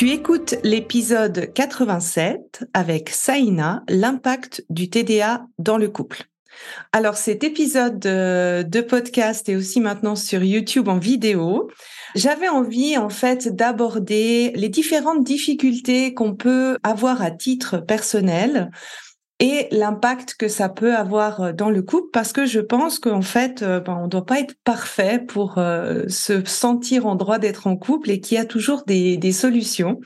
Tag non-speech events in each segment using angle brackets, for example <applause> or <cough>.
Tu écoutes l'épisode 87 avec Saïna, l'impact du TDA dans le couple. Alors cet épisode de, podcast est aussi maintenant sur YouTube en vidéo. J'avais envie en fait d'aborder les différentes difficultés qu'on peut avoir à titre personnel et l'impact que ça peut avoir euh, dans le couple parce que je pense qu'en fait euh, ben, on ne doit pas être parfait pour euh, se sentir en droit d'être en couple et qu'il y a toujours des, des, solutions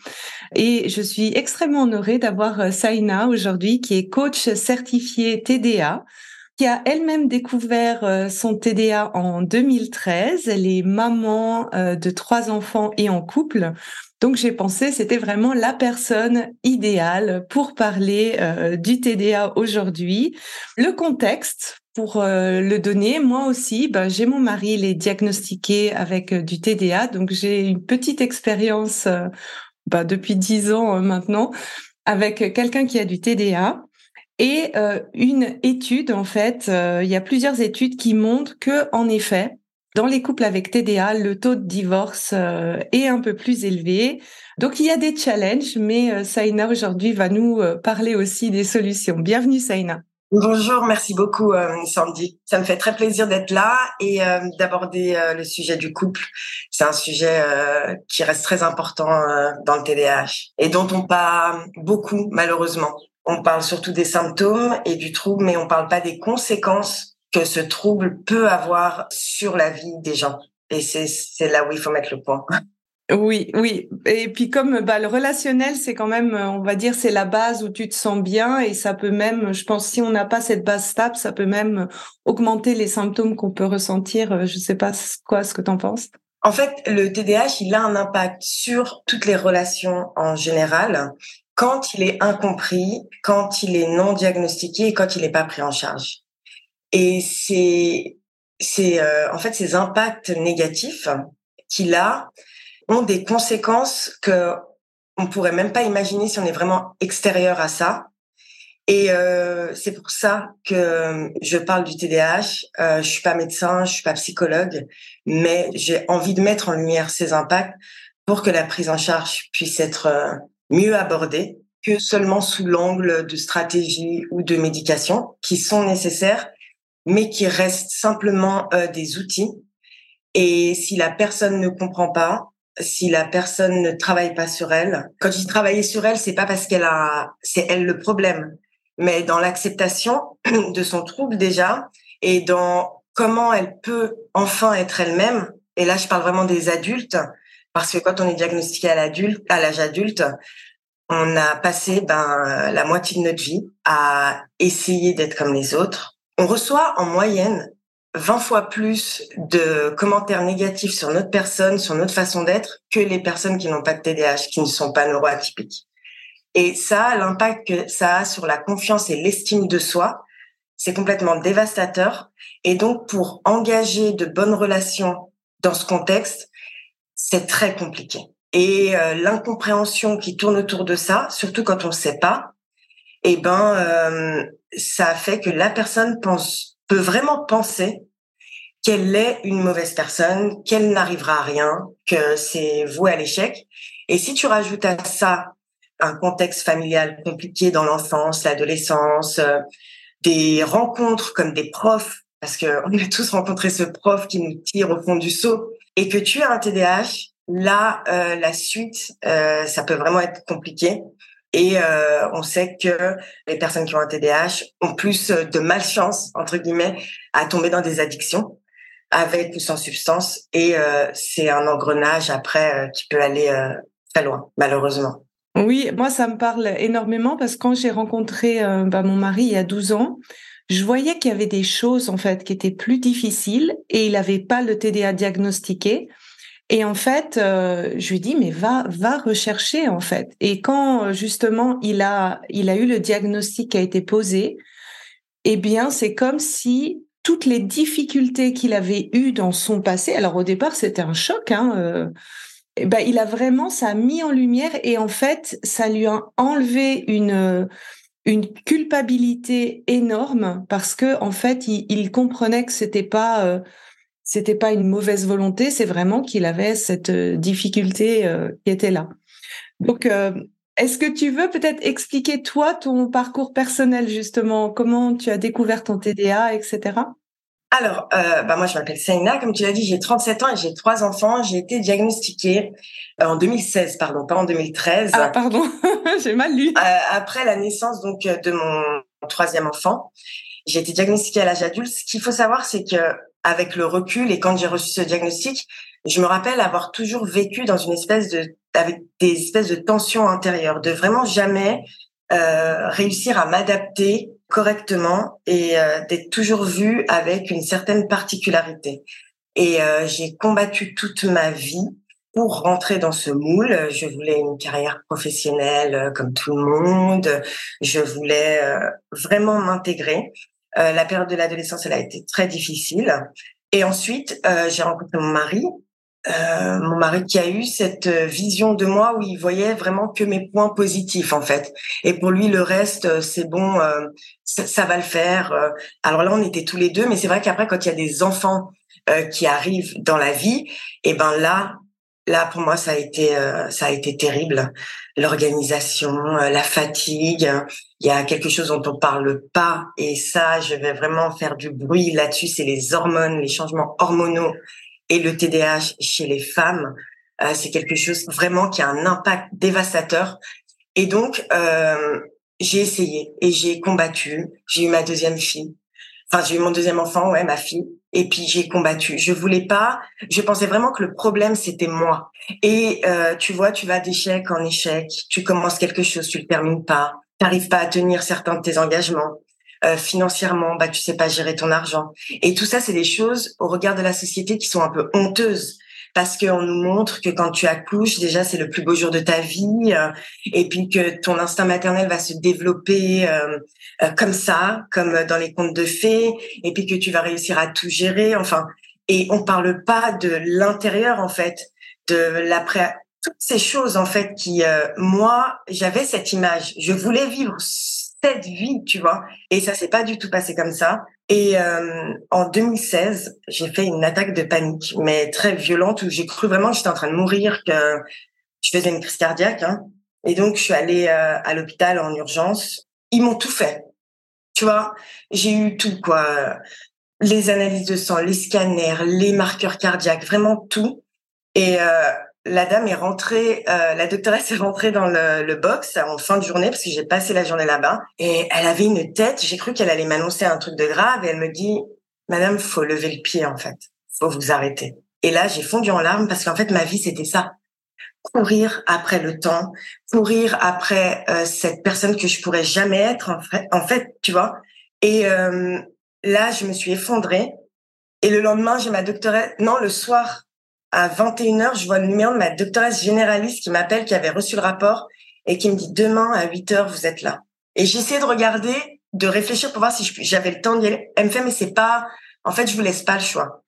et je suis extrêmement honorée d'avoir Saina aujourd'hui qui est coach certifié TDA qui a elle-même découvert son TDA en 2013. Elle est maman de trois enfants et en couple. Donc j'ai pensé c'était vraiment la personne idéale pour parler euh, du TDA aujourd'hui. Le contexte pour euh, le donner, moi aussi, ben, j'ai mon mari, il est diagnostiqué avec euh, du TDA, donc j'ai une petite expérience ben, depuis dix ans maintenant avec quelqu'un qui a du TDA. Et une étude, en fait, il y a plusieurs études qui montrent que, en effet, dans les couples avec TDA, le taux de divorce euh, est un peu plus élevé. Donc il y a des challenges, mais euh, Saina aujourd'hui va nous euh, parler aussi des solutions. Bienvenue Saina. Bonjour, merci beaucoup Sandy. Ça me fait très plaisir d'être là et d'aborder le sujet du couple. C'est un sujet qui reste très important dans le TDAH et dont on parle beaucoup malheureusement. On parle surtout des symptômes et du trouble, mais on parle pas des conséquences que ce trouble peut avoir sur la vie des gens. Et c'est là où il faut mettre le point. <laughs> Oui, oui. Et puis comme bah, le relationnel, c'est quand même, on va dire, c'est la base où tu te sens bien et ça peut même, je pense, si on n'a pas cette base stable, ça peut même augmenter les symptômes qu'on peut ressentir. Je sais pas quoi, ce que tu en penses. En fait, le TDAH, il a un impact sur toutes les relations en général quand il est incompris, quand il est non diagnostiqué et quand il n'est pas pris en charge. Et c'est, c'est euh, en fait ces impacts négatifs qu'il a ont des conséquences que on pourrait même pas imaginer si on est vraiment extérieur à ça. Et euh, c'est pour ça que je parle du TDAH. Euh, je suis pas médecin, je suis pas psychologue, mais j'ai envie de mettre en lumière ces impacts pour que la prise en charge puisse être euh, mieux abordée que seulement sous l'angle de stratégie ou de médication qui sont nécessaires, mais qui restent simplement euh, des outils. Et si la personne ne comprend pas, si la personne ne travaille pas sur elle, quand je dis travailler sur elle, c'est pas parce qu'elle a, c'est elle le problème, mais dans l'acceptation de son trouble déjà et dans comment elle peut enfin être elle-même. Et là, je parle vraiment des adultes, parce que quand on est diagnostiqué à l'adulte, à l'âge adulte, on a passé ben la moitié de notre vie à essayer d'être comme les autres, on reçoit en moyenne 20 fois plus de commentaires négatifs sur notre personne, sur notre façon d'être, que les personnes qui n'ont pas de TDAH, qui ne sont pas neuroatypiques. Et ça, l'impact que ça a sur la confiance et l'estime de soi, c'est complètement dévastateur. Et donc, pour engager de bonnes relations dans ce contexte, c'est très compliqué. Et euh, l'incompréhension qui tourne autour de ça, surtout quand on ne sait pas, eh ben, euh, ça fait que la personne pense, peut vraiment penser qu'elle est une mauvaise personne, qu'elle n'arrivera à rien, que c'est voué à l'échec. Et si tu rajoutes à ça un contexte familial compliqué dans l'enfance, l'adolescence, euh, des rencontres comme des profs, parce que on a tous rencontré ce prof qui nous tire au fond du seau, et que tu as un TDAH, là, euh, la suite, euh, ça peut vraiment être compliqué. Et euh, on sait que les personnes qui ont un TDAH ont plus de malchance, entre guillemets, à tomber dans des addictions. avec ou sans substance. Et euh, c'est un engrenage après euh, qui peut aller euh, très loin, malheureusement. Oui, moi, ça me parle énormément parce que quand j'ai rencontré bah, mon mari il y a 12 ans, je voyais qu'il y avait des choses en fait qui étaient plus difficiles et il n'avait pas le TDA diagnostiqué. Et en fait, je lui dis mais va va rechercher en fait. Et quand justement il a il a eu le diagnostic qui a été posé, eh bien c'est comme si toutes les difficultés qu'il avait eues dans son passé. Alors au départ, c'était un choc. Hein, euh, ben, il a vraiment, ça a mis en lumière et en fait, ça lui a enlevé une une culpabilité énorme parce que en fait, il, comprenait que c'était pas euh, c'était pas une mauvaise volonté, c'est vraiment qu'il avait cette euh, difficulté qui était là. Donc est-ce que tu veux peut-être expliquer toi ton parcours personnel justement, comment tu as découvert ton TDA, etc. Alors, euh, bah moi je m'appelle Saina, comme tu l'as dit, j'ai 37 ans et j'ai trois enfants. J'ai été diagnostiquée euh, en 2016, pardon, pas en 2013. Ah pardon, <laughs> j'ai mal lu. Euh, après la naissance donc de mon troisième enfant, j'ai été diagnostiquée à l'âge adulte. Ce qu'il faut savoir, c'est que avec le recul et quand j'ai reçu ce diagnostic, je me rappelle avoir toujours vécu dans une espèce de avec des espèces de tensions intérieures, de vraiment jamais euh, réussir à m'adapter correctement et euh, d'être toujours vue avec une certaine particularité. Et euh, j'ai combattu toute ma vie pour rentrer dans ce moule. Je voulais une carrière professionnelle euh, comme tout le monde. Je voulais euh, vraiment m'intégrer. La période de l'adolescence, elle a été très difficile. Et ensuite, j'ai rencontré mon mari euh, mon mari qui a eu cette vision de moi où il voyait vraiment que mes points positifs en fait. Et pour lui le reste euh, c'est bon, euh, ça, va le faire. Alors là on était tous les deux, mais c'est vrai qu'après quand il y a des enfants qui arrivent dans la vie, et ben là là pour moi ça a été ça a été terrible. L'organisation, la fatigue. Il y a quelque chose dont on parle pas et ça je vais vraiment faire du bruit là-dessus. C'est les hormones, les changements hormonaux et le TDAH chez les femmes, euh, c'est quelque chose vraiment qui a un impact dévastateur. Et donc, euh, j'ai essayé et j'ai combattu. J'ai eu ma deuxième fille. Enfin, j'ai eu mon deuxième enfant, ouais, ma fille. Et puis j'ai combattu. Je voulais pas. Je pensais vraiment que le problème c'était moi. Et euh, tu vois, tu vas d'échec en échec. Tu commences quelque chose, tu le termines pas. T'arrives pas à tenir certains de tes engagements. Euh, financièrement, bah tu sais pas gérer ton argent. Et tout ça, c'est des choses au regard de la société qui sont un peu honteuses parce qu'on nous montre que quand tu accouches, déjà c'est le plus beau jour de ta vie, euh, et puis que ton instinct maternel va se développer euh, comme ça, comme dans les contes de fées, et puis que tu vas réussir à tout gérer. Enfin, et on parle pas de l'intérieur en fait, de l'après, toutes ces choses en fait qui, moi, j'avais cette image. Je voulais vivre cette vie, tu vois. Et ça s'est pas du tout passé comme ça. Et euh, en 2016, j'ai fait une attaque de panique, mais très violente, où j'ai cru vraiment que j'étais en train de mourir, que je faisais une crise cardiaque. Hein. Et donc, je suis allée euh, à l'hôpital en urgence. Ils m'ont tout fait. Tu vois, j'ai eu tout, quoi. Les analyses de sang, les scanners, les marqueurs cardiaques, vraiment tout. Et euh, la dame est rentrée, euh, la doctoresse est rentrée dans le, le, box en fin de journée parce que j'ai passé la journée là-bas et elle avait une tête. J'ai cru qu'elle allait m'annoncer un truc de grave et elle me dit, Madame, faut lever le pied en fait, faut vous arrêter. Et là, j'ai fondu en larmes parce qu'en fait, ma vie c'était ça courir après le temps, courir après euh, cette personne que je pourrais jamais être en fait, tu vois. Et euh, là, je me suis effondrée. Et le lendemain, j'ai ma doctoresse. Non, le soir, à 21h, je vois le numéro de ma doctoresse généraliste qui m'appelle, qui avait reçu le rapport et qui me dit demain à 8h, vous êtes là. Et j'essaie de regarder, de réfléchir pour voir si j'avais le temps d'y aller. Elle me fait, mais c'est pas, en fait, je vous laisse pas le choix.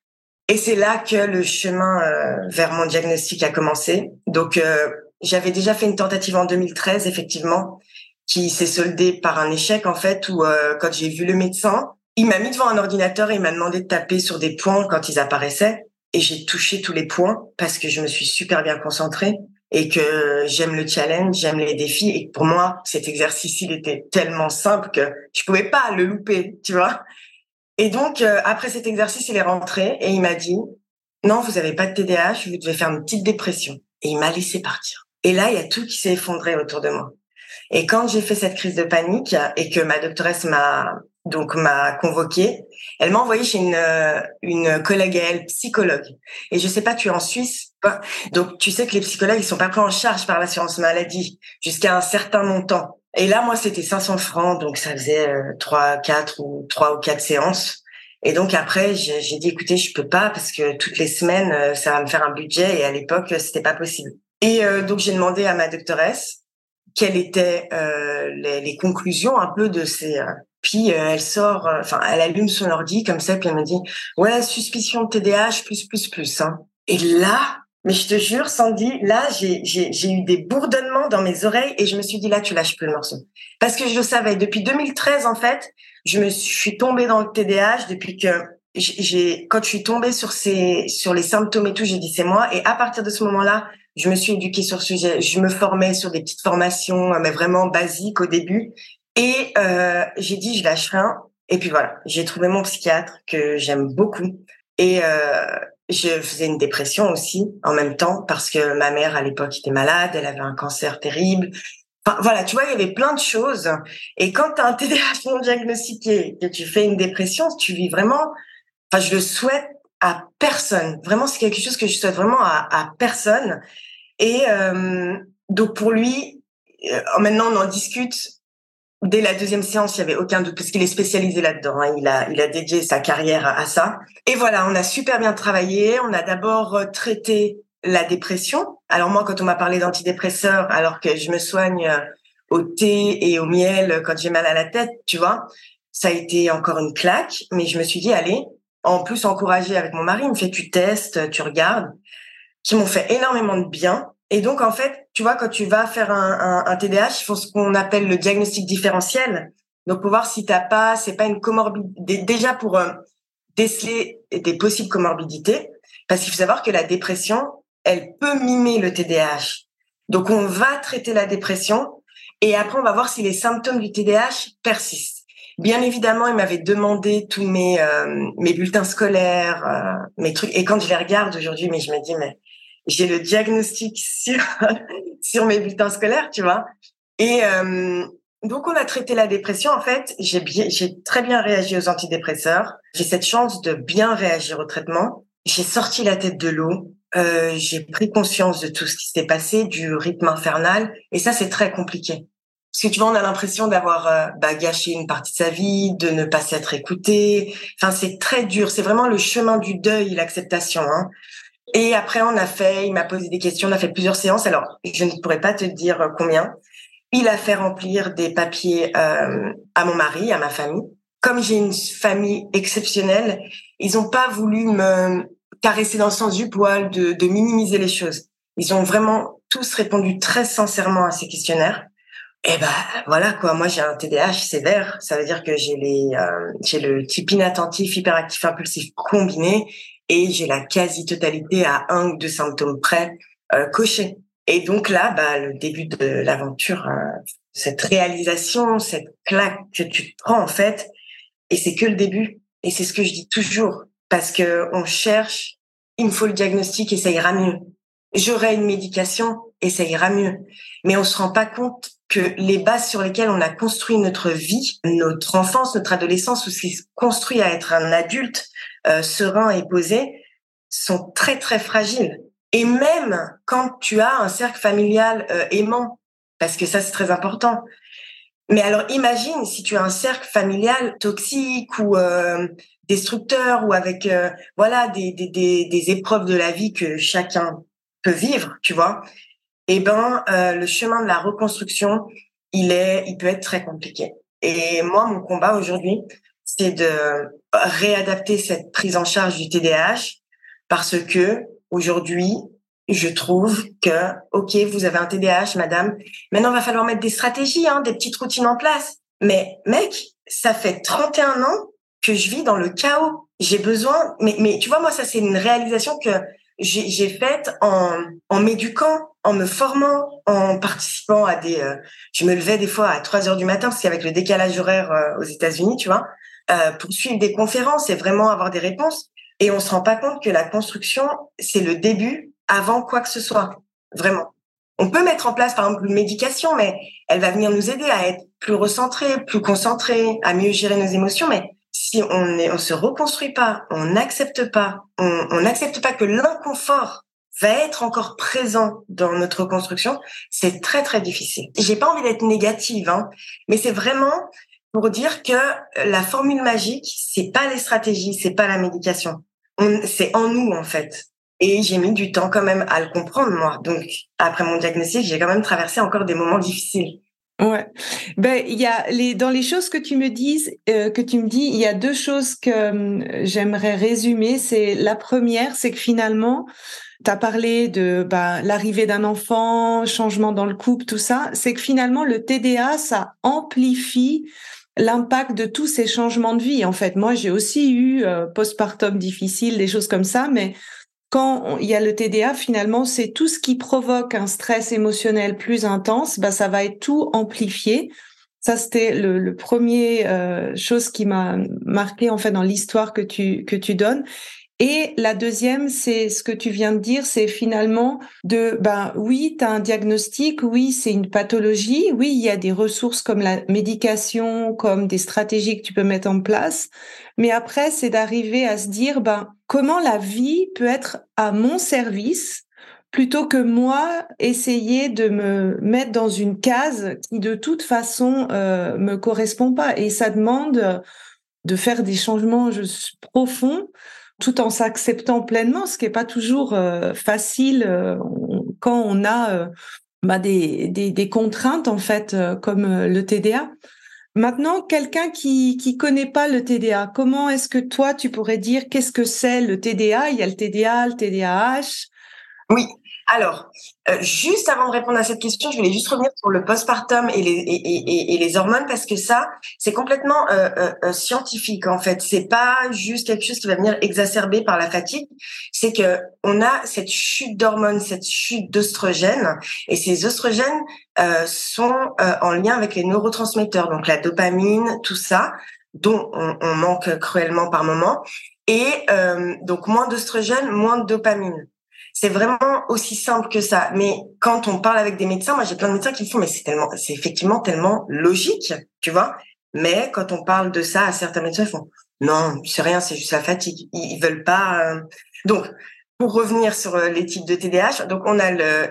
Et c'est là que le chemin euh, vers mon diagnostic a commencé. Donc, euh, j'avais déjà fait une tentative en 2013, effectivement, qui s'est soldée par un échec, en fait, où euh, quand j'ai vu le médecin, il m'a mis devant un ordinateur et il m'a demandé de taper sur des points quand ils apparaissaient et j'ai touché tous les points parce que je me suis super bien concentrée et que j'aime le challenge, j'aime les défis et pour moi cet exercice il était tellement simple que je pouvais pas le louper, tu vois. Et donc euh, après cet exercice, il est rentré et il m'a dit "Non, vous avez pas de TDAH, vous devez faire une petite dépression." Et il m'a laissé partir. Et là, il y a tout qui s'est effondré autour de moi. Et quand j'ai fait cette crise de panique et que ma doctoresse m'a donc m'a convoqué. Elle m'a envoyé chez une, une collègue à elle, psychologue. Et je sais pas, tu es en Suisse, donc tu sais que les psychologues ils sont pas pris en charge par l'assurance maladie jusqu'à un certain montant. Et là, moi, c'était 500 francs, donc ça faisait trois, quatre ou trois ou quatre séances. Et donc après, j'ai dit, écoutez, je peux pas parce que toutes les semaines, ça va me faire un budget. Et à l'époque, c'était pas possible. Et donc j'ai demandé à ma doctoresse quelles étaient euh, les, les, conclusions un peu de ces. Euh, puis euh, elle sort, enfin elle allume son ordi comme ça, puis elle me dit ouais suspicion de TDAH plus plus plus. Hein. Et là, mais je te jure, Sandy, là j'ai eu des bourdonnements dans mes oreilles et je me suis dit là tu lâches plus le morceau parce que je le savais depuis 2013 en fait, je me suis tombée dans le TDAH depuis que j'ai quand je suis tombée sur ces sur les symptômes et tout, j'ai dit c'est moi et à partir de ce moment-là, je me suis éduquée sur ce sujet. Je me formais sur des petites formations, mais vraiment basiques au début. Et euh, j'ai dit, je lâche rien. Et puis voilà, j'ai trouvé mon psychiatre que j'aime beaucoup. Et euh, je faisais une dépression aussi en même temps parce que ma mère à l'époque était malade, elle avait un cancer terrible. Enfin, voilà, tu vois, il y avait plein de choses. Et quand tu as un TDAH non diagnostiqué, que tu fais une dépression, tu vis vraiment. Enfin, je le souhaite à personne. Vraiment, c'est quelque chose que je souhaite vraiment à, personne. Et euh, donc pour lui, euh, maintenant on en discute. Dès la deuxième séance, il y avait aucun doute parce qu'il est spécialisé là-dedans. Hein. Il a, il a dédié sa carrière à, ça. Et voilà, on a super bien travaillé. On a d'abord euh, traité la dépression. Alors moi, quand on m'a parlé d'antidépresseurs, alors que je me soigne au thé et au miel quand j'ai mal à la tête, tu vois, ça a été encore une claque. Mais je me suis dit, allez, en plus encouragé avec mon mari, il me fait tu testes, tu regardes, qui m'ont fait énormément de bien. Et donc en fait, tu vois, quand tu vas faire un, un, un TDAH, il faut ce qu'on appelle le diagnostic différentiel. Donc pour voir si t'as pas, c'est pas une comorbidité. Déjà pour euh, déceler des possibles comorbidités, parce qu'il faut savoir que la dépression, elle peut mimer le TDAH. Donc on va traiter la dépression et après on va voir si les symptômes du TDAH persistent. Bien évidemment, il m'avait demandé tous mes euh, mes bulletins scolaires, euh, mes trucs. Et quand je les regarde aujourd'hui, mais je me dis, mais j'ai le diagnostic sur <laughs> sur mes bulletins scolaires, tu vois. Et euh, donc, on a traité la dépression. En fait, j'ai j'ai très bien réagi aux antidépresseurs. J'ai cette chance de bien réagir au traitement. J'ai sorti la tête de l'eau. Euh, j'ai pris conscience de tout ce qui s'est passé, du rythme infernal. Et ça, c'est très compliqué. Parce que tu vois, on a l'impression d'avoir euh, bah, gâché une partie de sa vie, de ne pas s'être écouté. Enfin, c'est très dur. C'est vraiment le chemin du deuil, l'acceptation. Hein. Et après, on a fait, il m'a posé des questions, on a fait plusieurs séances. Alors, je ne pourrais pas te dire euh, combien. Il a fait remplir des papiers euh, à mon mari, à ma famille. Comme j'ai une famille exceptionnelle, ils n'ont pas voulu me caresser dans le sens du poil, de, de minimiser les choses. Ils ont vraiment tous répondu très sincèrement à ces questionnaires. Eh ben voilà quoi, moi j'ai un TDAH sévère, ça veut dire que j'ai les euh, j'ai le type inattentif, hyperactif, impulsif combiné et j'ai la quasi-totalité à un ou deux symptômes près euh, cochés. Et donc là, bah le début de l'aventure, euh, cette réalisation, cette claque que tu prends en fait, et c'est que le début. Et c'est ce que je dis toujours parce que on cherche, il me faut le diagnostic et ça ira mieux. J'aurai une médication et ça ira mieux. Mais on se rend pas compte que les bases sur lesquelles on a construit notre vie, notre enfance, notre adolescence, ou ce qui se construit à être un adulte euh, serein et posé, sont très très fragiles. Et même quand tu as un cercle familial euh, aimant, parce que ça c'est très important. Mais alors imagine si tu as un cercle familial toxique ou euh, destructeur ou avec voilà des, des, des, des épreuves de la vie que chacun peut vivre, tu vois eh ben euh, le chemin de la reconstruction, il est, il peut être très compliqué. Et moi, mon combat aujourd'hui, c'est de réadapter cette prise en charge du TDAH parce que aujourd'hui, je trouve que, OK, vous avez un TDAH, madame. Maintenant, il va falloir mettre des stratégies, hein, des petites routines en place. Mais, mec, ça fait 31 ans que je vis dans le chaos. J'ai besoin, mais, mais tu vois, moi, ça, c'est une réalisation que j'ai faite en, en m'éduquant, en me formant, en participant à des. Euh, je me levais des fois à 3 heures du matin parce qu'avec le décalage horaire euh, aux États-Unis, tu vois, euh, pour suivre des conférences et vraiment avoir des réponses. Et on se rend pas compte que la construction, c'est le début avant quoi que ce soit, vraiment. On peut mettre en place, par exemple, une médication, mais elle va venir nous aider à être plus recentré, plus concentré, à mieux gérer nos émotions. Mais si on ne on se reconstruit pas, on n'accepte pas, on n'accepte pas que l'inconfort va être encore présent dans notre construction, c'est très très difficile. J'ai pas envie d'être négative, hein, mais c'est vraiment pour dire que la formule magique, c'est pas les stratégies, c'est pas la médication. C'est en nous en fait. Et j'ai mis du temps quand même à le comprendre moi. Donc après mon diagnostic, j'ai quand même traversé encore des moments difficiles. Ouais. Ben il y a les dans les choses que tu me dises euh, que tu me dis, il y a deux choses que euh, j'aimerais résumer, c'est la première, c'est que finalement tu as parlé de bah, l'arrivée d'un enfant, changement dans le couple, tout ça, c'est que finalement le TDA ça amplifie l'impact de tous ces changements de vie. En fait, moi j'ai aussi eu euh, postpartum difficile, des choses comme ça, mais quand il y a le TDA, finalement, c'est tout ce qui provoque un stress émotionnel plus intense, bah, ça va être tout amplifié. Ça, c'était le, premier euh, chose qui m'a marqué en fait dans l'histoire que tu que tu donnes. Et la deuxième, c'est ce que tu viens de dire, c'est finalement de, ben oui, tu as un diagnostic, oui, c'est une pathologie, oui, il y a des ressources comme la médication, comme des stratégies que tu peux mettre en place, mais après, c'est d'arriver à se dire, ben, comment la vie peut être à mon service plutôt que moi essayer de me mettre dans une case qui de toute façon euh, me correspond pas. Et ça demande de faire des changements profonds tout en s'acceptant pleinement, ce qui n'est pas toujours euh, facile euh, quand on a euh, bah, des, contraintes en fait comme le TDA. Maintenant, quelqu'un qui qui connaît pas le TDA, comment est-ce que toi tu pourrais dire qu'est-ce que c'est le TDA Il y a le TDA, le TDAH. Oui, alors, euh, juste avant de répondre à cette question, je voulais juste revenir sur le postpartum et les, et, et, les hormones parce que ça, c'est complètement euh, euh, scientifique en fait. C'est pas juste quelque chose qui va venir exacerber par la fatigue. C'est que on a cette chute d'hormones, cette chute d'oestrogènes, et ces oestrogènes sont en lien avec les neurotransmetteurs, donc la dopamine, tout ça, dont on, on manque cruellement par moment. Et donc moins d'oestrogènes, moins de dopamine. C'est vraiment aussi simple que ça. Mais quand on parle avec des médecins, moi j'ai plein de médecins qui me font, mais c'est tellement, c'est effectivement tellement logique, tu vois. Mais quand on parle de ça à certains médecins, ils font, non, c'est rien, c'est juste la fatigue. Ils, veulent pas. Euh. Donc, pour revenir sur euh, les types de TDAH, donc on a le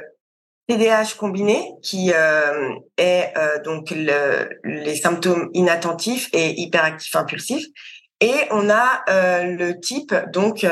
TDAH combiné qui euh, est donc le, les symptômes inattentifs et hyperactifs impulsifs et on a le type donc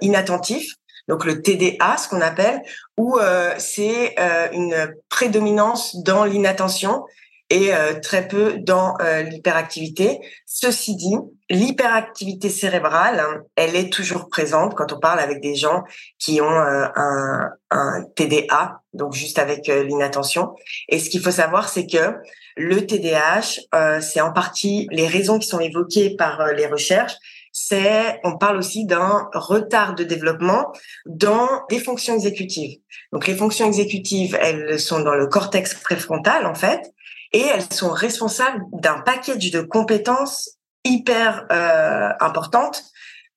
inattentif donc le TDA, ce qu'on appelle, où euh, c'est euh, une prédominance dans l'inattention et euh, très peu dans l'hyperactivité. Ceci dit, l'hyperactivité cérébrale, elle est toujours présente quand on parle avec des gens qui ont un, un, TDA, donc juste avec l'inattention. Et ce qu'il faut savoir, c'est que le TDAH, c'est en partie les raisons qui sont évoquées par les recherches, c'est, on parle aussi d'un retard de développement dans des fonctions exécutives. Donc les fonctions exécutives, elles sont dans le cortex préfrontal en fait, et elles sont responsables d'un package de compétences hyper euh, importantes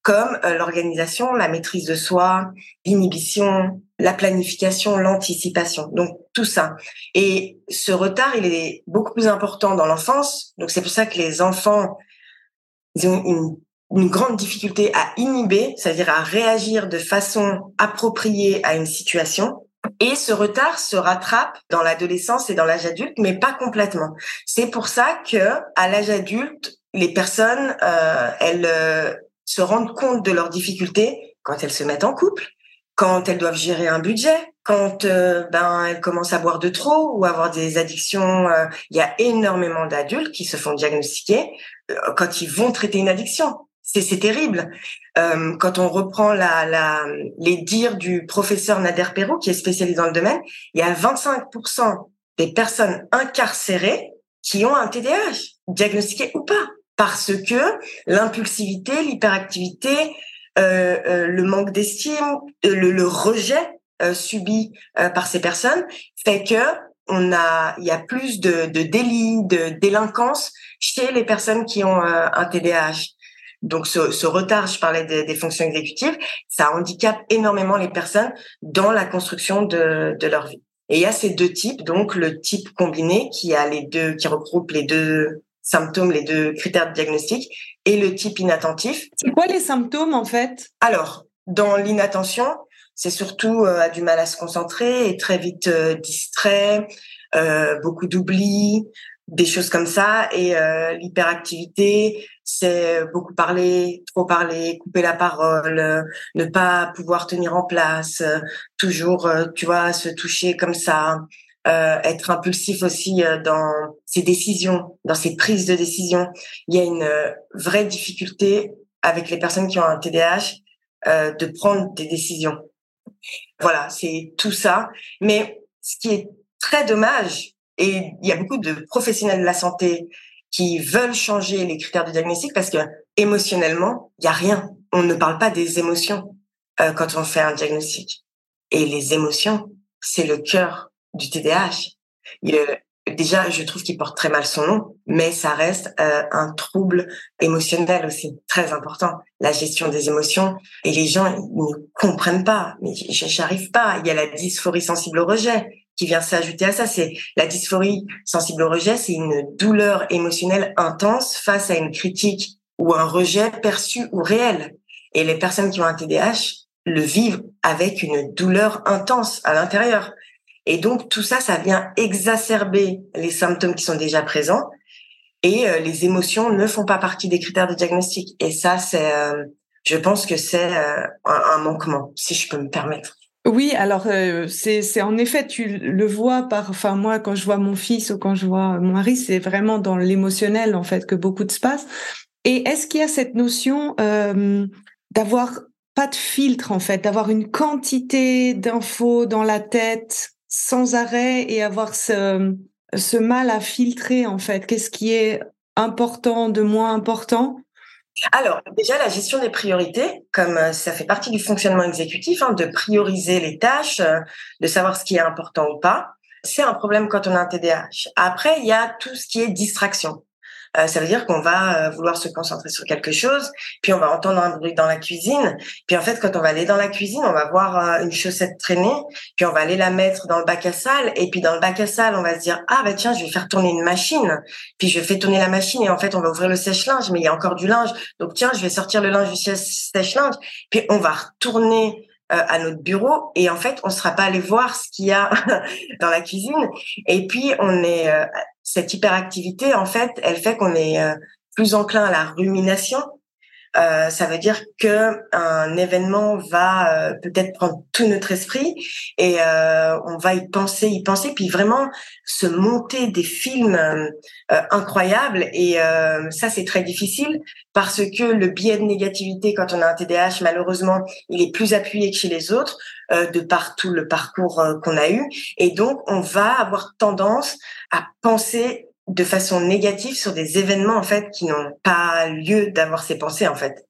comme euh, l'organisation, la maîtrise de soi, l'inhibition, la planification, l'anticipation. Donc tout ça. Et ce retard, il est beaucoup plus important dans l'enfance. Donc c'est pour ça que les enfants ils ont une une grande difficulté à inhiber, c'est-à-dire à réagir de façon appropriée à une situation. Et ce retard se rattrape dans l'adolescence et dans l'âge adulte, mais pas complètement. C'est pour ça que à l'âge adulte, les personnes, euh, elles euh, se rendent compte de leurs difficultés quand elles se mettent en couple, quand elles doivent gérer un budget, quand euh, ben elles commencent à boire de trop ou avoir des addictions. Il y a énormément d'adultes qui se font diagnostiquer quand ils vont traiter une addiction c'est terrible. Euh, quand on reprend la, la, les dires du professeur Nader Perrault, qui est spécialisé dans le domaine, il y a 25% des personnes incarcérées qui ont un TDAH, diagnostiqué ou pas, parce que l'impulsivité, l'hyperactivité, euh, euh, le manque d'estime, euh, le, le, rejet euh, subi euh, par ces personnes fait que on a, il y a plus de, de délits, de délinquance chez les personnes qui ont un TDAH. Donc ce, ce, retard, je parlais des, des, fonctions exécutives, ça handicape énormément les personnes dans la construction de, de leur vie. Et il y a ces deux types, donc le type combiné qui a les deux, qui regroupe les deux symptômes, les deux critères de diagnostic, et le type inattentif. C'est quoi les symptômes en fait? Alors, dans l'inattention, c'est surtout euh, a du mal à se concentrer, est très vite euh, distrait, euh, beaucoup d'oubli, des choses comme ça. Et euh, l'hyperactivité, c'est beaucoup parler, trop parler, couper la parole, ne pas pouvoir tenir en place, toujours, tu vois, se toucher comme ça. Euh, être impulsif aussi dans ses décisions, dans ses prises de décision. Il y a une vraie difficulté avec les personnes qui ont un TDAH euh, de prendre des décisions. Voilà, c'est tout ça. Mais ce qui est très dommage, et il y a beaucoup de professionnels de la santé qui veulent changer les critères de diagnostic parce que émotionnellement, il y a rien. On ne parle pas des émotions euh, quand on fait un diagnostic. Et les émotions, c'est le cœur du TDAH. Déjà, je trouve qu'il porte très mal son nom, mais ça reste euh, un trouble émotionnel aussi très important. La gestion des émotions et les gens ils ne comprennent pas. Mais j'arrive pas. Il y a la dysphorie sensible au rejet qui vient s'ajouter à ça. C'est la dysphorie sensible au rejet, c'est une douleur émotionnelle intense face à une critique ou un rejet perçu ou réel. Et les personnes qui ont un TDAH le vivent avec une douleur intense à l'intérieur. Et donc tout ça, ça vient exacerber les symptômes qui sont déjà présents et euh, les émotions ne font pas partie des critères de diagnostic. Et ça, c'est, euh, je pense que c'est euh, un, manquement, si je peux me permettre. Oui, alors c'est c'est en effet tu le vois par enfin moi quand je vois mon fils ou quand je vois mon mari c'est vraiment dans l'émotionnel en fait que beaucoup de se passe. Et est-ce qu'il y a cette notion d'avoir pas de filtre en fait, d'avoir une quantité d'infos dans la tête sans arrêt et avoir ce, ce mal à filtrer en fait? Qu'est-ce qui est important, de moins important? Alors, déjà, la gestion des priorités, comme euh, ça fait partie du fonctionnement exécutif, hein, de prioriser les tâches, euh, de savoir ce qui est important ou pas, c'est un problème quand on a un TDAH. Après, il y a tout ce qui est distraction. Euh, ça veut dire qu'on va euh, vouloir se concentrer sur quelque chose, puis on va entendre un bruit dans la cuisine, puis en fait quand on va aller dans la cuisine, on va voir euh, une chaussette traîner, puis on va aller la mettre dans le bac à salle, et puis dans le bac à salle, on va se dire ah bah tiens je vais faire tourner une machine, puis je fais tourner la machine et en fait on va ouvrir le sèche-linge, mais il y a encore du linge, donc tiens je vais sortir le linge du sèche-linge, puis on va retourner à notre bureau et en fait on sera pas allé voir ce qu'il y a <laughs> dans la cuisine. Et puis on est cette hyperactivité, en fait, elle fait qu'on est euh, plus enclin à la rumination. Euh, ça veut dire que un événement va euh, peut-être prendre tout notre esprit et euh, on va y penser, y penser, puis vraiment se monter des films incroyables. Et ça, c'est très difficile parce que le biais de négativité quand on a un TDAH, malheureusement, il est plus appuyé que chez les autres de par tout le parcours qu'on a eu. Et donc, on va avoir tendance à penser de façon négative sur des événements en fait qui n'ont pas lieu d'avoir ces pensées en fait.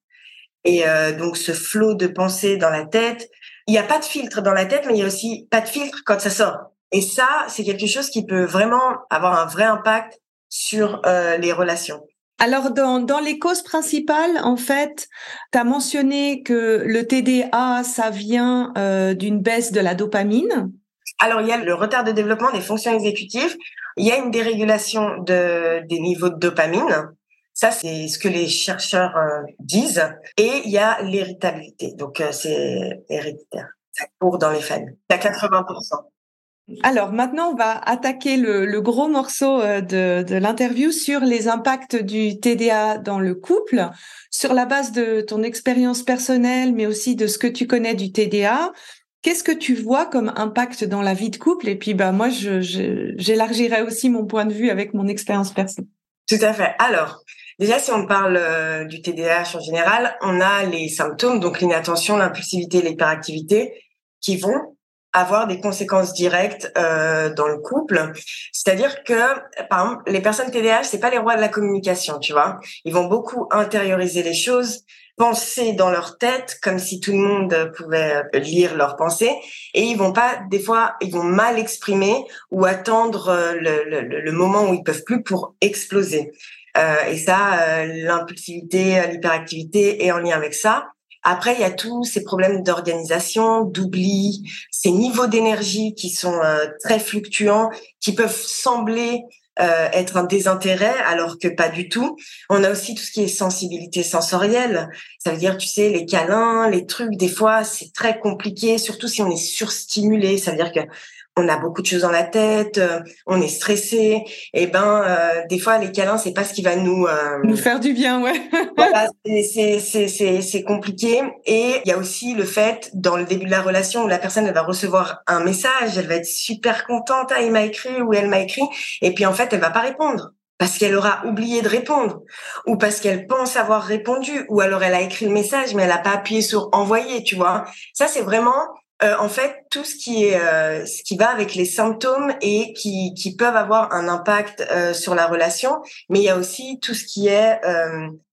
Et euh, donc ce flot de pensées dans la tête, il n'y a pas de filtre dans la tête, mais il y a aussi pas de filtre quand ça sort. Et ça, c'est quelque chose qui peut vraiment avoir un vrai impact sur euh, les relations. Alors, dans, dans les causes principales, en fait, tu as mentionné que le TDA, ça vient euh, d'une baisse de la dopamine. Alors, il y a le retard de développement des fonctions exécutives. Il y a une dérégulation de, des niveaux de dopamine. Ça, c'est ce que les chercheurs euh, disent. Et il y a l'héritabilité. Donc, euh, c'est héréditaire. Ça court dans les familles. Il y a 80%. Alors maintenant, on va attaquer le, gros morceau euh, de l'interview sur les impacts du TDA dans le couple, sur la base de ton expérience personnelle, mais aussi de ce que tu connais du TDA. Qu'est-ce que tu vois comme impact dans la vie de couple? Et puis, bah, moi, j'élargirai aussi mon point de vue avec mon expérience personnelle. Tout à fait. Alors, déjà, si on parle euh, du TDAH en général, on a les symptômes, donc l'inattention, l'impulsivité, l'hyperactivité, qui vont avoir des conséquences directes euh, dans le couple. C'est-à-dire que, par exemple, les personnes TDAH, c'est pas les rois de la communication, tu vois. Ils vont beaucoup intérioriser les choses, penser dans leur tête comme si tout le monde pouvait euh, lire leurs pensées. Et ils vont pas des fois ils vont mal exprimer ou attendre euh, le, le, le moment où ils peuvent plus pour exploser. Euh, et ça euh, l'impulsivité l'hyperactivité est en lien avec ça. Après, il y a tous ces problèmes d'organisation, d'oubli, ces niveaux d'énergie qui sont euh, très fluctuants, qui peuvent sembler euh, être un désintérêt alors que pas du tout. On a aussi tout ce qui est sensibilité sensorielle. Ça veut dire, tu sais, les câlins, les trucs, des fois, c'est très compliqué, surtout si on est surstimulé. Ça veut dire que on a beaucoup de choses dans la tête, euh, on est stressé, et ben euh, des fois les câlins c'est pas ce qui va nous euh, nous faire du bien, ouais. <laughs> voilà, c'est c'est c'est c'est compliqué et il y a aussi le fait dans le début de la relation où la personne elle va recevoir un message, elle va être super contente, ah, il m'a écrit ou elle m'a écrit et puis en fait elle va pas répondre parce qu'elle aura oublié de répondre, ou parce qu'elle pense avoir répondu, ou alors elle a écrit le message mais elle a pas appuyé sur envoyer, tu vois. Ça c'est vraiment euh, en fait, tout ce qui est, euh, ce qui va avec les symptômes et qui, peuvent avoir un impact euh, sur la relation, mais il y a aussi tout ce qui est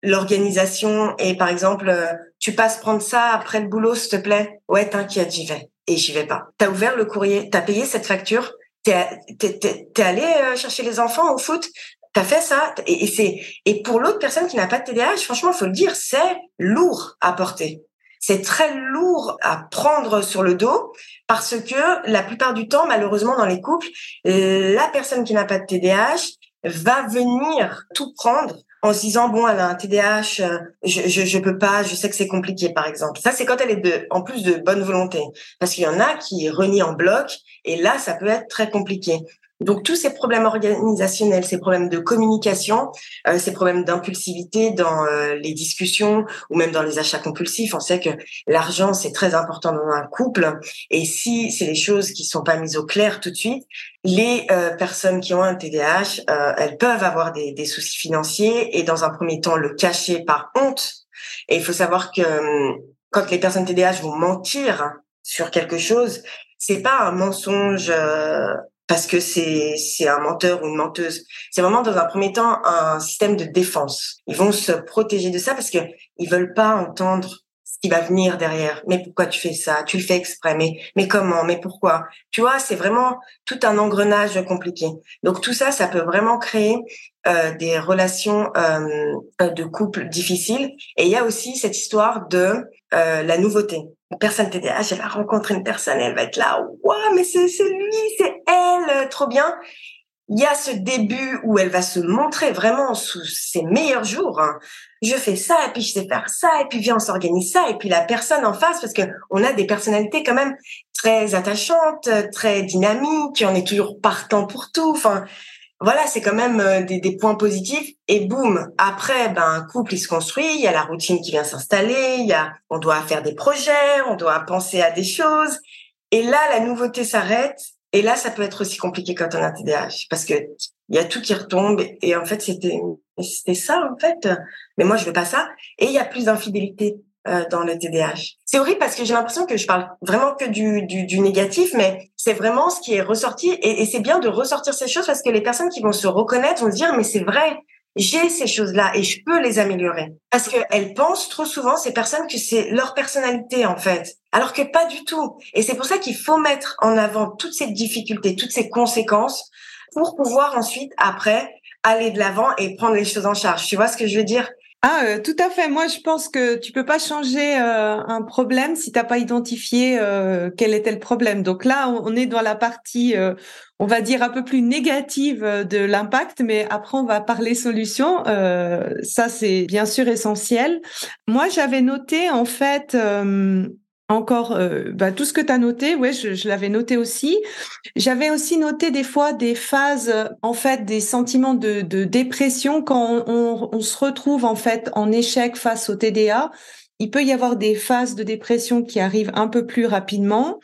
l'organisation et par exemple, tu passes prendre ça après le boulot, s'il te plaît. Ouais, t'inquiète, j'y vais. Et j'y vais pas. T'as ouvert le courrier, t'as payé cette facture, t'es es, allé chercher les enfants au foot, t'as fait ça et, et c'est et pour l'autre personne qui n'a pas de TDAH, franchement, faut le dire, c'est lourd à porter c'est très lourd à prendre sur le dos parce que la plupart du temps, malheureusement, dans les couples, la personne qui n'a pas de TDAH va venir tout prendre en se disant bon elle a un TDAH je, je je peux pas je sais que c'est compliqué par exemple. Ça c'est quand elle est de en plus de bonne volonté. Parce qu'il y en a qui renient en bloc et là ça peut être très compliqué donc tous ces problèmes organisationnels, ces problèmes de communication, euh, ces problèmes d'impulsivité dans euh, les discussions ou même dans les achats compulsifs, on sait que l'argent c'est très important dans un couple et si c'est les choses qui sont pas mises au clair tout de suite, les euh, personnes qui ont un TDAH, elles peuvent avoir des, des, soucis financiers et dans un premier temps le cacher par honte. Et il faut savoir que hum, quand les personnes TDAH vont mentir sur quelque chose, c'est pas un mensonge parce que c'est c'est un menteur ou une menteuse. C'est vraiment dans un premier temps un système de défense. Ils vont se protéger de ça parce que ils veulent pas entendre ce qui va venir derrière. Mais pourquoi tu fais ça? Tu le fais exprès. Mais mais comment? Mais pourquoi? Tu vois, c'est vraiment tout un engrenage compliqué. Donc tout ça, ça peut vraiment créer euh, des relations euh, de couple difficiles. Et il y a aussi cette histoire de euh, la nouveauté une personne TDAH, elle va rencontrer une personne, elle va être là, waouh, mais c'est lui, c'est elle, trop bien. Il y a ce début où elle va se montrer vraiment sous ses meilleurs jours. Hein. Je fais ça, et puis je sais faire ça, et puis viens, on s'organise ça, et puis la personne en face, parce que on a des personnalités quand même très attachantes, très dynamiques, on est toujours partant pour tout. Enfin, voilà, c'est quand même euh, des, des, points positifs. Et boum, après, ben, un couple, il se construit, il y a la routine qui vient s'installer, il y a, on doit faire des projets, on doit penser à des choses. Et là, la nouveauté s'arrête. Et là, ça peut être aussi compliqué quand on a TDAH, parce que il y a tout qui retombe. Et en fait, c'était, c'était ça, en fait. Mais moi, je veux pas ça. Et il y a plus d'infidélité euh, dans le TDAH. C'est horrible parce que j'ai l'impression que je parle vraiment que du, du, du négatif, mais c'est vraiment ce qui est ressorti. Et, et c'est bien de ressortir ces choses parce que les personnes qui vont se reconnaître vont se dire, mais c'est vrai, j'ai ces choses-là et je peux les améliorer. Parce qu'elles pensent trop souvent, ces personnes, que c'est leur personnalité, en fait. Alors que pas du tout. Et c'est pour ça qu'il faut mettre en avant toutes ces difficultés, toutes ces conséquences pour pouvoir ensuite, après, aller de l'avant et prendre les choses en charge. Tu vois ce que je veux dire? Ah, euh, tout à fait. Moi, je pense que tu peux pas changer euh, un problème si t'as pas identifié euh, quel était le problème. Donc là, on est dans la partie, on va dire un peu plus négative de l'impact, mais après on va parler solution. ça, c'est bien sûr essentiel. Moi, j'avais noté en fait encore euh, bah, tout ce que tu as noté, ouais, je, je l'avais noté aussi. J'avais aussi noté des fois des phases, en fait, des sentiments de, de dépression quand on, on, se retrouve en fait en échec face au TDA. Il peut y avoir des phases de dépression qui arrivent un peu plus rapidement.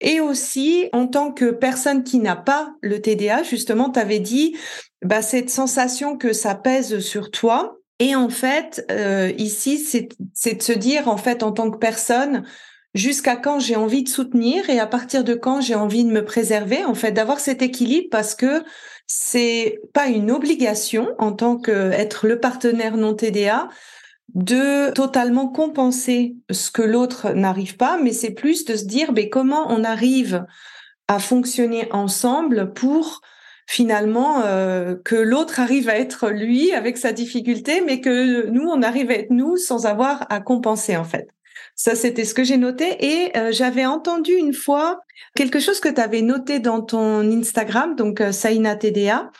Et aussi, en tant que personne qui n'a pas le TDA, justement, tu avais dit bah, cette sensation que ça pèse sur toi. Et en fait, euh, ici, c'est de se dire, en fait, en tant que personne, jusqu'à quand j'ai envie de soutenir et à partir de quand j'ai envie de me préserver, en fait, d'avoir cet équilibre parce que c'est pas une obligation en tant qu'être le partenaire non TDA de totalement compenser ce que l'autre n'arrive pas, mais c'est plus de se dire comment on arrive à fonctionner ensemble pour finalement euh, que l'autre arrive à être lui avec sa difficulté, mais que nous on arrive à être nous sans avoir à compenser en fait. Ça, c'était ce que j'ai noté. Et euh, j'avais entendu une fois quelque chose que tu avais noté dans ton Instagram, donc euh, TDA,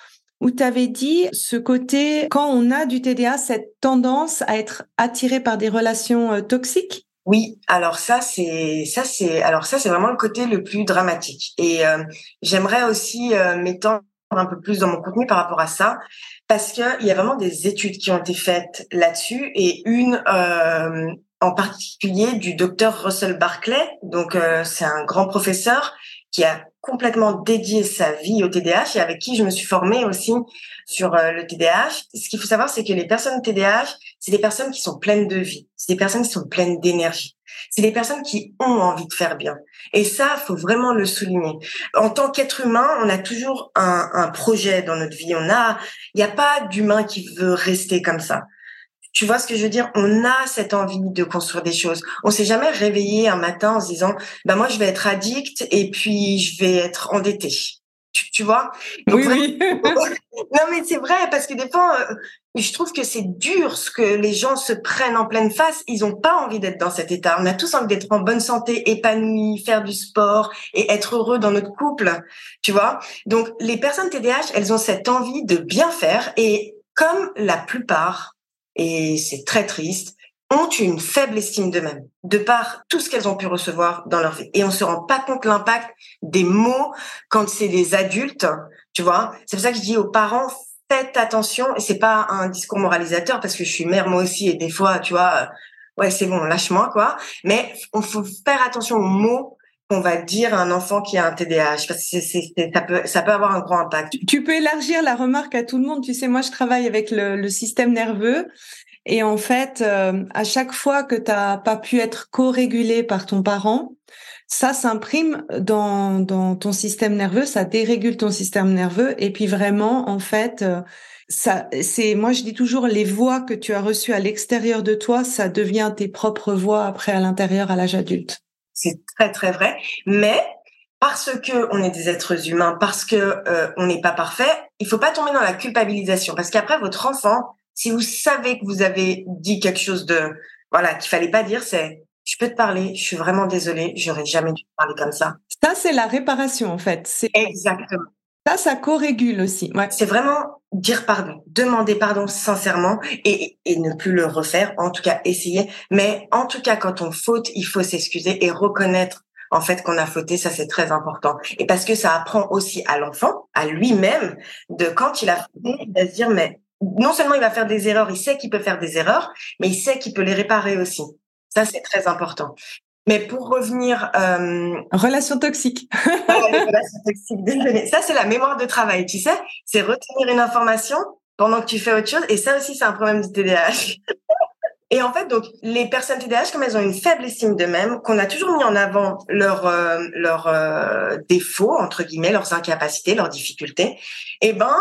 où tu avais dit ce côté, quand on a du TDA, cette tendance à être attiré par des relations euh, toxiques. Oui, alors ça c'est ça c'est alors ça c'est vraiment le côté le plus dramatique et j'aimerais aussi m'étendre un peu plus dans mon contenu par rapport à ça parce qu'il y a vraiment des études qui ont été faites là-dessus et une en particulier du docteur Russell Barclay. Donc, euh, c'est un grand professeur qui a complètement dédié sa vie au TDAH et avec qui je me suis formée aussi sur euh, le TDAH. Ce qu'il faut savoir, c'est que les personnes TDAH, c'est des personnes qui sont pleines de vie, c'est des personnes qui sont pleines d'énergie, c'est des personnes qui ont envie de faire bien. Et ça, faut vraiment le souligner. En tant qu'être humain, on a toujours un, un projet dans notre vie. On a, il n'y a pas d'humain qui veut rester comme ça. Tu vois ce que je veux dire? On a cette envie de construire des choses. On s'est jamais réveillé un matin en se disant, bah moi je vais être addict et puis je vais être endetté. Tu, tu vois? Oui, oui. <laughs> non mais c'est vrai parce que des fois, euh, je trouve que c'est dur ce que les gens se prennent en pleine face. Ils ont pas envie d'être dans cet état. On a tous envie d'être en bonne santé, épanoui, faire du sport et être heureux dans notre couple. Tu vois? Donc les personnes TDAH, elles ont cette envie de bien faire et comme la plupart et c'est très triste, ont une faible estime d'eux-mêmes, de par tout ce qu'elles ont pu recevoir dans leur vie. Et on se rend pas compte l'impact des mots quand c'est des adultes, tu vois. C'est pour ça que je dis aux parents, faites attention, et c'est pas un discours moralisateur, parce que je suis mère moi aussi, et des fois, tu vois, ouais, c'est bon, lâche-moi, quoi. Mais on faut faire attention aux mots qu'on va dire un enfant qui a un TDAH parce que ça peut avoir un grand impact. Tu peux élargir la remarque à tout le monde. Tu sais, moi je travaille avec le, système nerveux et en fait, euh, à chaque fois que tu n'as pas pu être co-régulé par ton parent, ça s'imprime dans, dans ton système nerveux, ça dérégule ton système nerveux. Et puis vraiment, en fait, euh, ça, c'est, moi je dis toujours, les voix que tu as reçues à l'extérieur de toi, ça devient tes propres voix après à l'intérieur à l'âge adulte. C'est très très vrai, mais parce que on est des êtres humains, parce que euh, on n'est pas parfait, il faut pas tomber dans la culpabilisation, parce qu'après votre enfant, si vous savez que vous avez dit quelque chose de voilà qu'il fallait pas dire, c'est je peux te parler, je suis vraiment désolée, j'aurais jamais dû te parler comme ça. Ça c'est la réparation en fait. Exactement. Ça, ça co-régule aussi. Ouais. C'est vraiment dire pardon, demander pardon sincèrement et, et ne plus le refaire, en tout cas essayer. Mais en tout cas, quand on faute, il faut s'excuser et reconnaître en fait qu'on a fauté, ça c'est très important. Et parce que ça apprend aussi à l'enfant, à lui-même, de quand il a fauté, de se dire mais non seulement il va faire des erreurs, il sait qu'il peut faire des erreurs, mais il sait qu'il peut les réparer aussi. Ça, c'est très important. Mais pour revenir... Euh... Relation toxique. <laughs> relation toxique, Ça, c'est la mémoire de travail, tu sais C'est retenir une information pendant que tu fais autre chose. Et ça aussi, c'est un problème du TDAH. <laughs> Et en fait, donc, les personnes TDAH, comme elles ont une faible estime d'eux-mêmes, qu'on a toujours mis en avant leurs euh, leurs euh, défauts, entre guillemets, leurs incapacités, leurs difficultés, eh ben,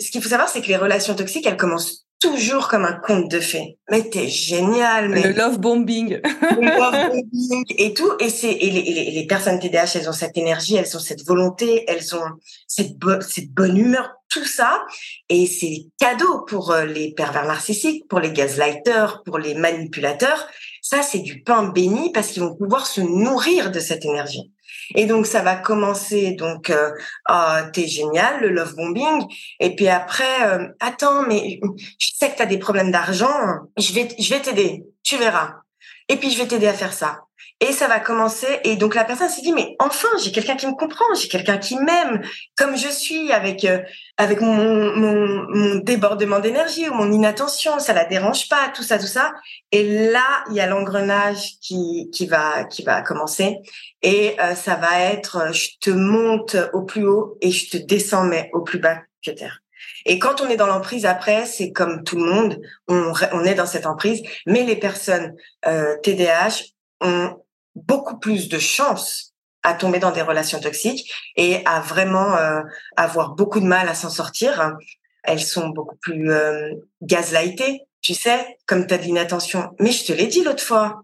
ce qu'il faut savoir, c'est que les relations toxiques, elles commencent toujours comme un conte de fées. Mais t'es génial. Mais... Le love bombing. <laughs> le love bombing et tout. Et c'est et les, les, personnes TDAH, elles ont cette énergie, elles ont cette volonté, elles ont cette, cette bonne humeur, tout ça. Et c'est cadeau pour euh, les pervers narcissiques, pour les gaslighters, pour les manipulateurs. Ça, c'est du pain béni parce qu'ils vont pouvoir se nourrir de cette énergie. Et donc ça va commencer donc euh, oh, t'es génial le love bombing et puis après euh, attends mais je sais que tu as des problèmes d'argent, je vais je vais t'aider, tu verras. Et puis je vais t'aider à faire ça. Et ça va commencer. Et donc la personne s'est dit mais enfin j'ai quelqu'un qui me comprend, j'ai quelqu'un qui m'aime comme je suis avec euh, avec mon, mon, mon débordement d'énergie ou mon inattention, ça la dérange pas, tout ça tout ça. Et là il y a l'engrenage qui qui va qui va commencer et euh, ça va être euh, je te monte au plus haut et je te descends mais au plus bas que terre. Et quand on est dans l'emprise, après, c'est comme tout le monde, on, on, est dans cette emprise, mais les personnes euh, TDAH beaucoup plus de chances à tomber dans des relations toxiques et à vraiment euh, avoir beaucoup de mal à s'en sortir. Elles sont beaucoup plus euh, gaslightées, tu sais, comme tu as de. Mais je te l'ai dit l'autre fois.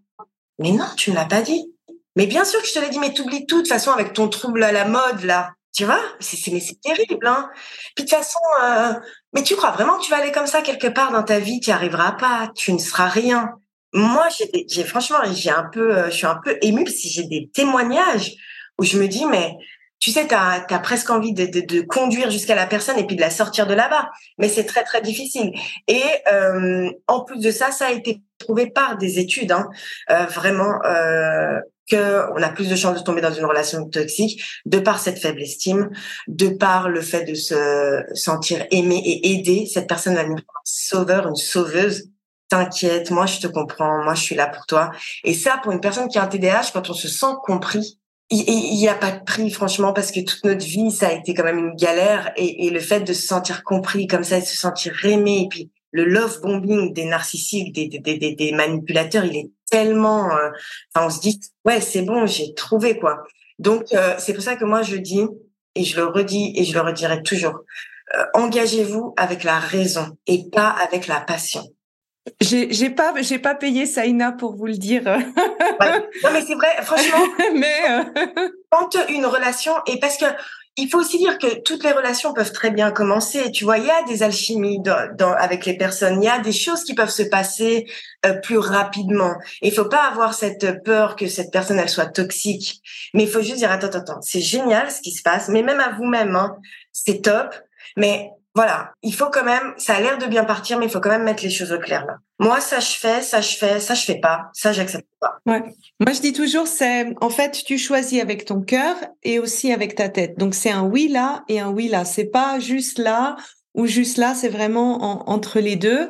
Mais non, tu ne l'as pas dit. Mais bien sûr que je te l'ai dit, mais t'oublies tout de toute façon avec ton trouble à la mode là. Tu vois, c'est mais c'est terrible. Hein Puis de toute façon, euh, mais tu crois vraiment que tu vas aller comme ça quelque part dans ta vie Tu n'y arriveras pas? Tu ne seras rien. Moi, j'ai franchement, j'ai un peu, euh, je suis un peu émue parce que j'ai des témoignages où je me dis, mais tu sais, tu as, presque envie de, conduire jusqu'à la personne et puis de la sortir de là-bas. Mais c'est très, très difficile. Et euh, en plus de ça, ça a été prouvé par des études, hein, euh, vraiment, euh, qu'on a plus de chances de tomber dans une relation toxique de par cette faible estime, de par le fait de se sentir aimé et aidé. Cette personne va devenir un sauveur, une sauveuse. T'inquiète, moi je te comprends, moi je suis là pour toi. Et ça, pour une personne qui a un TDAH, quand on se sent compris, il n'y a pas de prix, franchement, parce que toute notre vie, ça a été quand même une galère. Et, le fait de se sentir compris comme ça, de se sentir aimé, et puis le love bombing des narcissiques, des, des, des, des manipulateurs, il est tellement... Euh, enfin, on se dit, ouais, c'est bon, j'ai trouvé, quoi. Donc, euh, c'est pour ça que moi, je dis, et je le redis, et je le redirai toujours, euh, engagez-vous avec la raison et pas avec la passion. J'ai, j'ai pas, j'ai pas payé Saïna pour vous le dire. <laughs> Non, mais c'est vrai, franchement. <laughs> mais euh... <laughs> quand une relation et parce que il faut aussi dire que toutes les relations peuvent très bien commencer. Tu vois, il y a des alchimies dans, dans, avec les personnes. Il y a des choses qui peuvent se passer euh, plus rapidement. Il faut pas avoir cette peur que cette personne elle soit toxique. Mais il faut juste dire attends, attends, attends. C'est génial ce qui se passe. Mais même à vous-même, hein, c'est top. Mais voilà, il faut quand même, ça a l'air de bien partir, mais il faut quand même mettre les choses au clair là. Moi, ça je fais, ça je fais, ça je fais pas, ça j'accepte pas. Moi je dis toujours, c'est en fait tu choisis avec ton cœur et aussi avec ta tête. Donc c'est un oui là et un oui là. C'est pas juste là ou juste là, c'est vraiment entre les deux.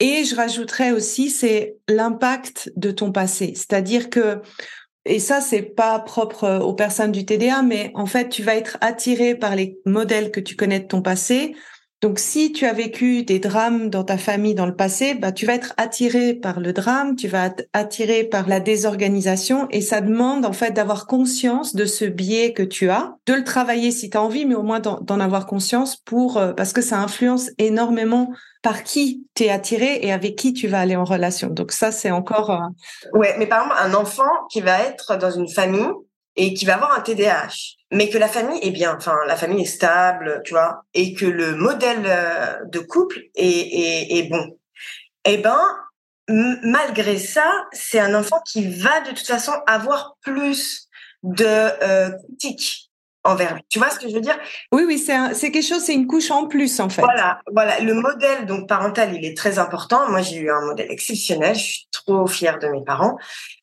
Et je rajouterais aussi, c'est l'impact de ton passé. C'est-à-dire que et ça, c'est pas propre aux personnes du TDA, mais en fait, tu vas être attiré par les modèles que tu connais de ton passé, donc, si tu as vécu des drames dans ta famille dans le passé, bah, tu vas être attiré par le drame, tu vas être attiré par la désorganisation et ça demande en fait d'avoir conscience de ce biais que tu as, de le travailler si tu as envie, mais au moins d'en avoir conscience pour, euh, parce que ça influence énormément par qui tu es attiré et avec qui tu vas aller en relation. Donc ça, c'est encore... Euh... Ouais, mais par exemple, un enfant qui va être dans une famille et qui va avoir un TDAH, mais que la famille est bien, enfin la famille est stable, tu vois, et que le modèle euh, de couple est, est, est bon. Eh ben, malgré ça, c'est un enfant qui va de toute façon avoir plus de euh, critiques envers lui. Tu vois ce que je veux dire? Oui, oui, c'est quelque chose, c'est une couche en plus en fait. Voilà, voilà. Le modèle donc parental, il est très important. Moi, j'ai eu un modèle exceptionnel. Je suis trop fière de mes parents,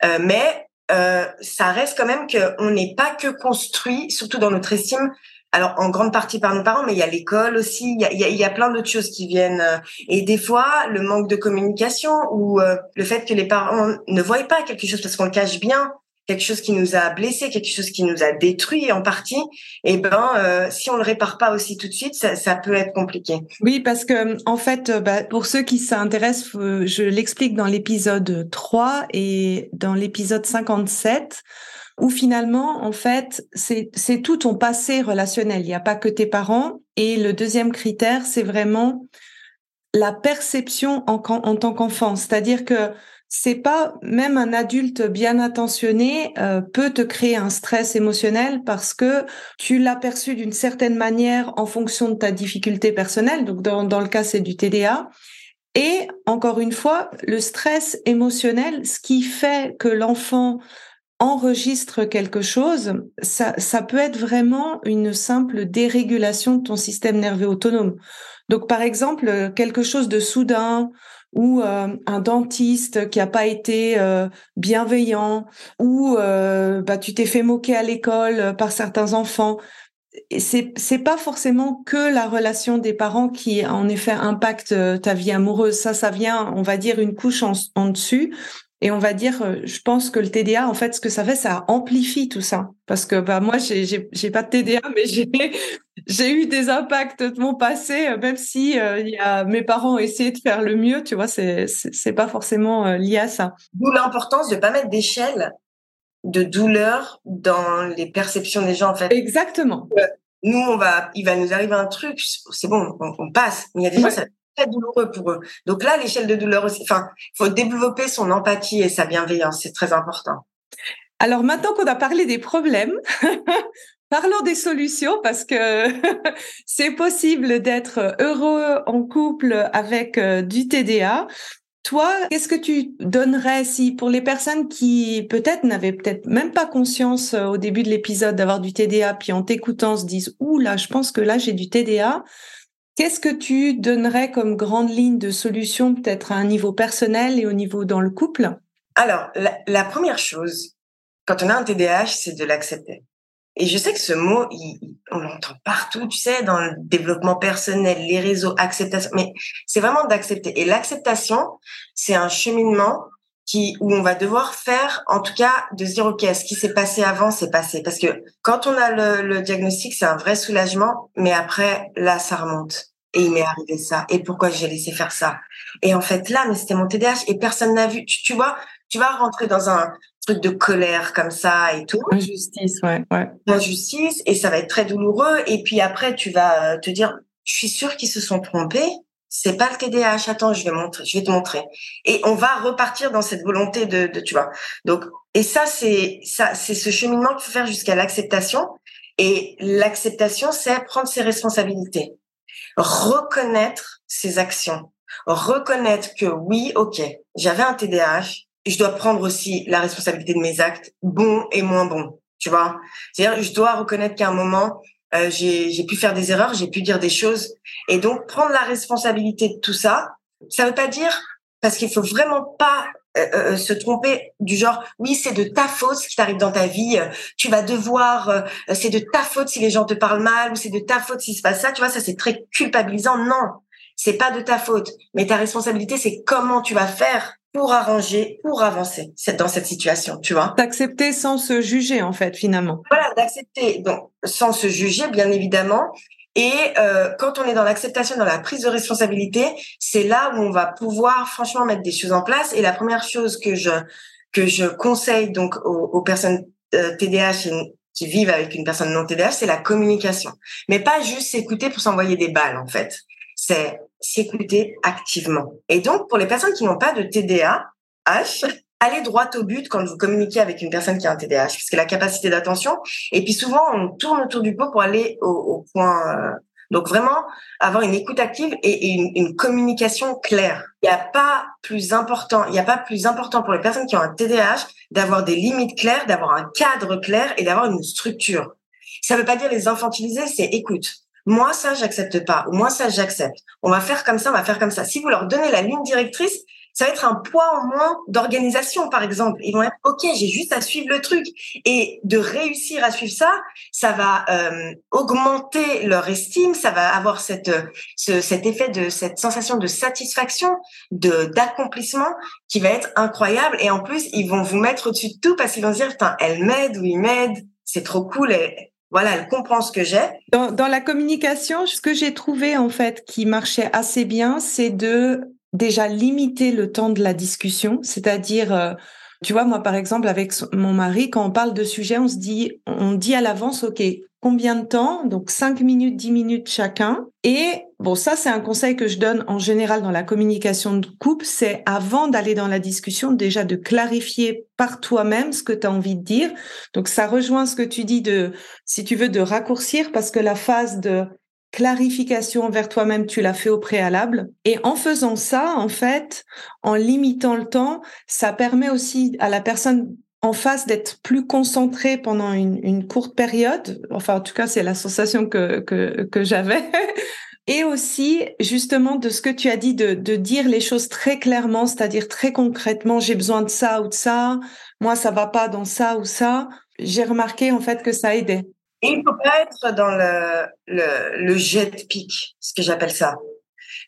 euh, mais euh, ça reste quand même qu'on n'est pas que construit, surtout dans notre estime, alors en grande partie par nos parents, mais il y a l'école aussi, il y a, y a, plein d'autres choses qui viennent. Euh, et des fois, le manque de communication ou euh, le fait que les parents ne voient pas quelque chose parce qu'on le cache bien, quelque chose qui nous a blessé, quelque chose qui nous a détruit en partie, et eh ben euh, si on le répare pas aussi tout de suite, ça, peut être compliqué. Oui, parce que en fait, euh, bah, pour ceux qui s'intéressent, je l'explique dans l'épisode 3 et dans l'épisode 57 où finalement, en fait, c'est tout ton passé relationnel. Il n'y a pas que tes parents. Et le deuxième critère, c'est vraiment la perception en, tant qu'enfant. C'est-à-dire que c'est pas même un adulte bien intentionné euh, peut te créer un stress émotionnel parce que tu l'as perçu d'une certaine manière en fonction de ta difficulté personnelle. Donc dans, dans le cas c'est du TDA. Et encore une fois, le stress émotionnel, ce qui fait que l'enfant enregistre quelque chose, ça, peut être vraiment une simple dérégulation de ton système nerveux autonome. Donc par exemple, quelque chose de soudain ou euh, un dentiste qui a pas été euh, bienveillant, ou euh, bah, tu t'es fait moquer à l'école par certains enfants. C'est c'est pas forcément que la relation des parents qui en effet impacte ta vie amoureuse. Ça, ça vient, on va dire, une couche en, en dessus. Et on va dire, euh, je pense que le TDA, en fait, ce que ça fait, ça amplifie tout ça. Parce que bah moi, j'ai pas de TDA, <laughs> mais j'ai eu des impacts de mon passé, euh, même si euh, il y a mes parents ont essayé de faire le mieux. Tu vois, c'est c'est pas forcément lié à ça. D'où l'importance de pas mettre d'échelle de douleur dans les perceptions des gens, en fait. Exactement. Nous, on va, il va nous arriver un truc, c'est bon, on, passe. Mais il y a des gens, ça très douloureux pour eux. Donc là, l'échelle de douleur aussi, enfin, il faut développer son empathie et sa bienveillance, c'est très important. Alors maintenant qu'on a parlé des problèmes, <laughs> parlons des solutions parce que <laughs> c'est possible d'être heureux en couple avec euh, du TDA. Toi, qu'est-ce que tu donnerais si pour les personnes qui peut-être n'avaient peut-être même pas conscience euh, au début de l'épisode d'avoir du TDA, puis en t'écoutant se disent ouh là, je pense que là j'ai du TDA. Qu'est-ce que tu donnerais comme grande ligne de solution peut-être à un niveau personnel et au niveau dans le couple? Alors, la, première chose, quand on a un TDAH, c'est de l'accepter. Et je sais que ce mot, on l'entend partout, tu sais, dans le développement personnel, les réseaux, acceptation. Mais c'est vraiment d'accepter. Et l'acceptation, c'est un cheminement qui, où on va devoir faire, en tout cas, de se dire, OK, ce qui s'est passé avant, c'est passé. Parce que quand on a le, le diagnostic, c'est un vrai soulagement. Mais après, là, ça remonte. Et il m'est arrivé ça. Et pourquoi j'ai laissé faire ça? Et en fait, là, mais c'était mon TDAH et personne n'a vu. Tu, tu vois, tu vas rentrer dans un, truc de colère comme ça et tout. Injustice, ouais, ouais. Injustice et ça va être très douloureux. Et puis après, tu vas euh, te dire, je suis sûre qu'ils se sont trompés. C'est pas le TDAH. Attends, je vais montrer, je vais te montrer. Et on va repartir dans cette volonté de, de tu vois. Donc, et ça, c'est ça, c'est ce cheminement qu'il faut faire jusqu'à l'acceptation. Et l'acceptation, c'est prendre ses responsabilités, reconnaître ses actions, reconnaître que oui, ok, j'avais un TDAH, je dois prendre aussi la responsabilité de mes actes, bons et moins bons. Tu vois, c'est-à-dire je dois reconnaître qu'à un moment euh, j'ai pu faire des erreurs, j'ai pu dire des choses, et donc prendre la responsabilité de tout ça. Ça veut pas dire parce qu'il faut vraiment pas euh, euh, se tromper du genre oui c'est de ta faute ce qui t'arrive dans ta vie tu vas devoir c'est de ta faute si les gens te parlent mal ou c'est de ta faute s'il se passe ça tu vois ça c'est très culpabilisant. Non c'est pas de ta faute. Mais ta responsabilité c'est comment tu vas faire pour arranger, pour avancer dans cette situation, tu vois. D'accepter sans se juger, en fait, finalement. Voilà, d'accepter, donc sans se juger, bien évidemment. Et euh, quand on est dans l'acceptation, dans la prise de responsabilité, c'est là où on va pouvoir franchement mettre des choses en place. Et la première chose que je que je conseille donc aux, personnes euh, TDAH qui vivent avec une personne non TDAH, c'est la communication. Mais pas juste s'écouter pour s'envoyer des balles, en fait. C'est s'écouter activement. Et donc, pour les personnes qui n'ont pas de TDAH, allez droit au but quand vous communiquez avec une personne qui a un TDAH, puisque la capacité d'attention. Et puis souvent, on tourne autour du pot pour aller au, point. Euh, donc vraiment, avoir une écoute active et, une, communication claire. Il n'y a pas plus important. Il n'y a pas plus important pour les personnes qui ont un TDAH d'avoir des limites claires, d'avoir un cadre clair et d'avoir une structure. Ça ne veut pas dire les infantiliser, c'est écoute. Moi, ça, j'accepte pas. Ou moi, ça, j'accepte. On va faire comme ça, on va faire comme ça. Si vous leur donnez la ligne directrice, ça va être un poids en moins d'organisation, par exemple. Ils vont être, OK, j'ai juste à suivre le truc. Et de réussir à suivre ça, ça va euh, augmenter leur estime, ça va avoir cette, ce, cet effet de cette sensation de satisfaction, de d'accomplissement qui va être incroyable. Et en plus, ils vont vous mettre au-dessus de tout parce qu'ils vont se dire, putain, elle m'aide ou il m'aide, c'est trop cool. Voilà, elle comprend ce que j'ai. Dans, dans la communication, ce que j'ai trouvé en fait qui marchait assez bien, c'est de déjà limiter le temps de la discussion, c'est-à-dire euh, tu vois, moi, par exemple, avec mon mari, quand on parle de sujet, on se dit, on dit à l'avance, OK, combien de temps? Donc, 5 minutes, 10 minutes chacun. Et bon, ça, c'est un conseil que je donne en général dans la communication de couple, c'est avant d'aller dans la discussion, déjà de clarifier par toi-même ce que tu as envie de dire. Donc, ça rejoint ce que tu dis de, si tu veux, de raccourcir parce que la phase de clarification envers toi-même, tu l'as fait au préalable. Et en faisant ça, en fait, en limitant le temps, ça permet aussi à la personne en face d'être plus concentrée pendant une, courte période. Enfin, en tout cas, c'est la sensation que, que, que j'avais. <laughs> Et aussi, justement, de ce que tu as dit, de, dire les choses très clairement, c'est-à-dire très concrètement, j'ai besoin de ça ou de ça, moi, ça va pas dans ça ou ça. J'ai remarqué, en fait, que ça aidait. Il faut pas être dans le, jet de pique, ce que j'appelle ça.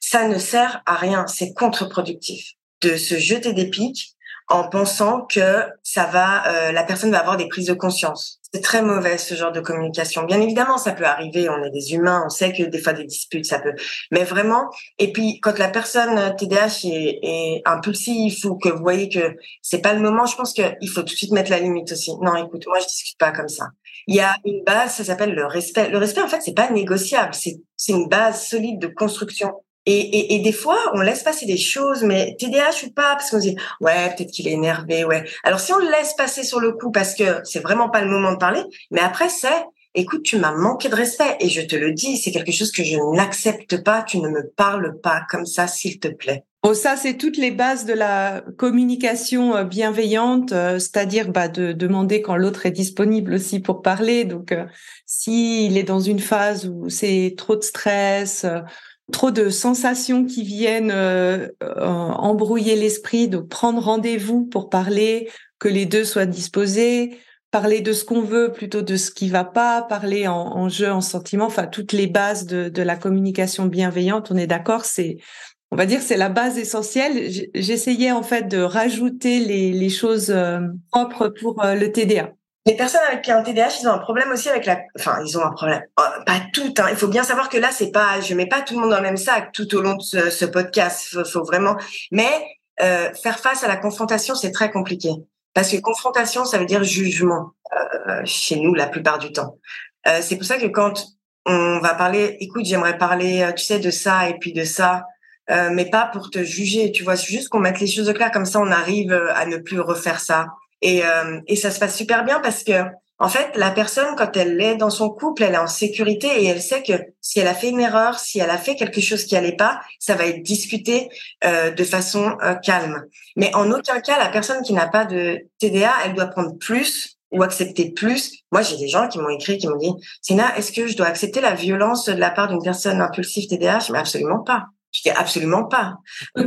Ça ne sert à rien, c'est contre-productif de se jeter des pics en pensant que ça va, euh, la personne va avoir des prises de conscience. C'est très mauvais ce genre de communication. Bien évidemment, ça peut arriver. On est des humains. On sait que des fois des disputes, ça peut. Mais vraiment. Et puis quand la personne TDAH est, est impulsive ou que vous voyez que c'est pas le moment, je pense qu'il faut tout de suite mettre la limite aussi. Non, écoute, moi je discute pas comme ça. Il y a une base, ça s'appelle le respect. Le respect, en fait, c'est pas négociable. C'est une base solide de construction. Et, et, et, des fois, on laisse passer des choses, mais TDAH ou pas, parce qu'on se dit, ouais, peut-être qu'il est énervé, ouais. Alors, si on le laisse passer sur le coup parce que c'est vraiment pas le moment de parler, mais après, c'est, écoute, tu m'as manqué de respect et je te le dis, c'est quelque chose que je n'accepte pas, tu ne me parles pas comme ça, s'il te plaît. Oh, ça, c'est toutes les bases de la communication euh, bienveillante, euh, c'est-à-dire bah, de demander quand l'autre est disponible aussi pour parler. Donc, euh, s'il est dans une phase où c'est trop de stress, trop de sensations qui viennent embrouiller l'esprit, donc prendre rendez-vous pour parler, que les deux soient disposés, parler de ce qu'on veut plutôt de ce qui va pas, parler en, jeu, en sentiment, enfin toutes les bases de, de la communication bienveillante, on est d'accord, c'est on va dire c'est la base essentielle. J'essayais en fait de rajouter les, choses euh, propres pour euh, le TDA. Les personnes avec un TDAH, ils ont un problème aussi avec la, enfin, ils ont un problème. Oh, pas tout, hein. Il faut bien savoir que là, c'est pas, je mets pas tout le monde dans le même sac tout au long de ce, podcast. Faut, vraiment, mais euh, faire face à la confrontation, c'est très compliqué parce que confrontation, ça veut dire jugement chez nous la plupart du temps. c'est pour ça que quand on va parler, écoute, j'aimerais parler, tu sais, de ça et puis de ça. Euh, mais pas pour te juger, tu vois. C'est juste qu'on mette les choses au clair, comme ça on arrive euh, à ne plus refaire ça. Et, euh, et ça se passe super bien parce que, en fait, la personne, quand elle est dans son couple, elle est en sécurité et elle sait que si elle a fait une erreur, si elle a fait quelque chose qui allait pas, ça va être discuté de façon calme. Mais en aucun cas, la personne qui n'a pas de TDA, elle doit prendre plus ou accepter plus. Moi, j'ai des gens qui m'ont écrit, qui m'ont dit, Sina, est-ce que je dois accepter la violence de la part d'une personne impulsive TDA Je dis, absolument pas. Je dis absolument pas.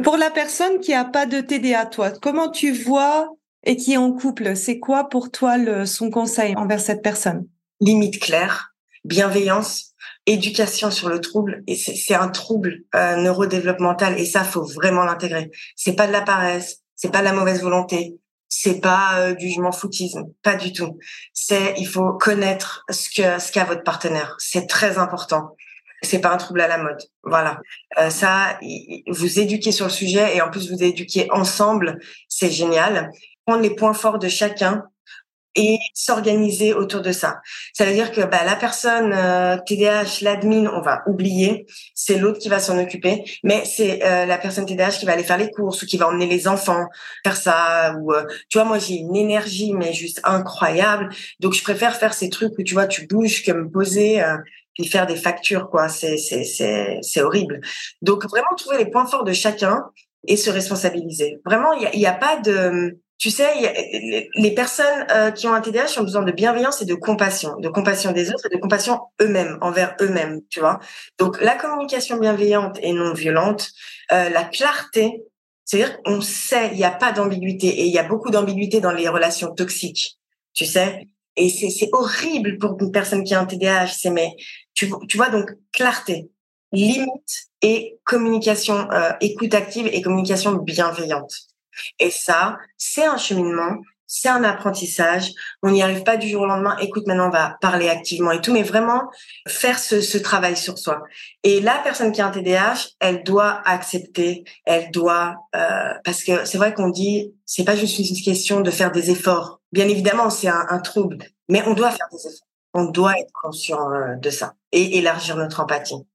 Pour la personne qui a pas de TDA, toi, comment tu vois et qui est en couple, c'est quoi pour toi le, son conseil envers cette personne? Limite claire, bienveillance, éducation sur le trouble. Et c'est un trouble euh, neurodéveloppemental et ça, faut vraiment l'intégrer. C'est pas de la paresse, c'est pas de la mauvaise volonté, c'est pas euh, du je m'en foutisme, pas du tout. C'est il faut connaître ce que ce qu'a votre partenaire. C'est très important c'est pas un trouble à la mode. Voilà. Euh, ça, vous éduquer sur le sujet et en plus vous éduquer ensemble, c'est génial. Prendre les points forts de chacun et s'organiser autour de ça. Ça veut dire que bah, la personne euh, TDAH, l'admin, on va oublier, c'est l'autre qui va s'en occuper, mais c'est euh, la personne TDAH qui va aller faire les courses ou qui va emmener les enfants faire ça. Ou euh, tu vois, moi j'ai une énergie mais juste incroyable, donc je préfère faire ces trucs où tu vois tu bouges que me poser puis faire des factures, quoi. C'est, c'est, c'est, c'est horrible. Donc, vraiment trouver les points forts de chacun et se responsabiliser. Vraiment, il n'y a, y a, pas de... Tu sais, les personnes euh, qui ont un TDAH ont besoin de bienveillance et de compassion, de compassion des autres et de compassion eux-mêmes, envers eux-mêmes, tu vois. Donc, la communication bienveillante et non violente, euh, la clarté, c'est-à-dire qu'on sait, il n'y a pas d'ambiguïté et il y a beaucoup d'ambiguïté dans les relations toxiques, tu sais. Et c'est, horrible pour une personne qui a un TDAH, c'est mais tu, tu vois, donc clarté, limite et communication, euh, écoute active et communication bienveillante. Et ça, c'est un cheminement, c'est un apprentissage. On n'y arrive pas du jour au lendemain. Écoute, maintenant on va parler activement et tout, mais vraiment faire ce, travail sur soi. Et la personne qui a un TDAH, elle doit accepter, elle doit euh, parce que c'est vrai qu'on dit c'est pas juste une question de faire des efforts. Bien évidemment, c'est un, un trouble, mais on doit faire des efforts. On doit être conscient euh, de ça et élargir notre empathie.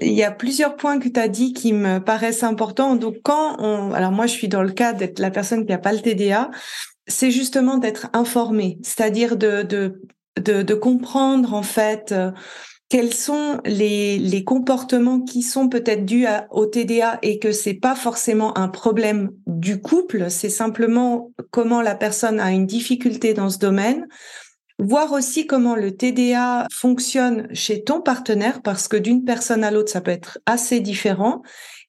Il y a plusieurs points que tu as dit qui me paraissent importants. Donc quand on, alors moi je suis dans le cas d'être la personne qui n'a pas le TDA, c'est justement d'être informé, c'est-à-dire de, de, de, de, comprendre en fait euh, quels sont les, les comportements qui sont peut-être dus au TDA et que c'est pas forcément un problème du couple, c'est simplement comment la personne a une difficulté dans ce domaine voir aussi comment le TDA fonctionne chez ton partenaire, parce que d'une personne à l'autre, ça peut être assez différent.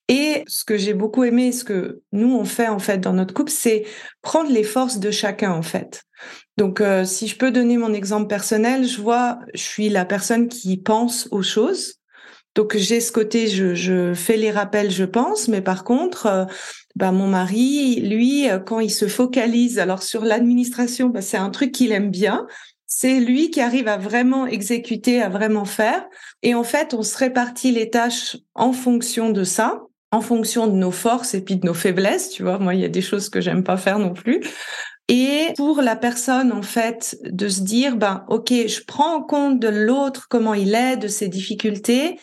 Et ce que j'ai beaucoup aimé, ce que nous on fait en fait dans notre couple, c'est prendre les forces de chacun en fait. Donc, euh, si je peux donner mon exemple personnel, je vois, je suis la personne qui pense aux choses. Donc, j'ai ce côté, je, je, fais les rappels, je pense, mais par contre, euh, bah, mon mari, lui, euh, quand il se focalise, alors sur l'administration, bah, c'est un truc qu'il aime bien, c'est lui qui arrive à vraiment exécuter, à vraiment faire. Et en fait, on se répartit les tâches en fonction de ça, en fonction de nos forces et puis de nos faiblesses. Tu vois, moi, il y a des choses que j'aime pas faire non plus. Et pour la personne, en fait, de se dire, ben, OK, je prends en compte de l'autre, comment il est, de ses difficultés,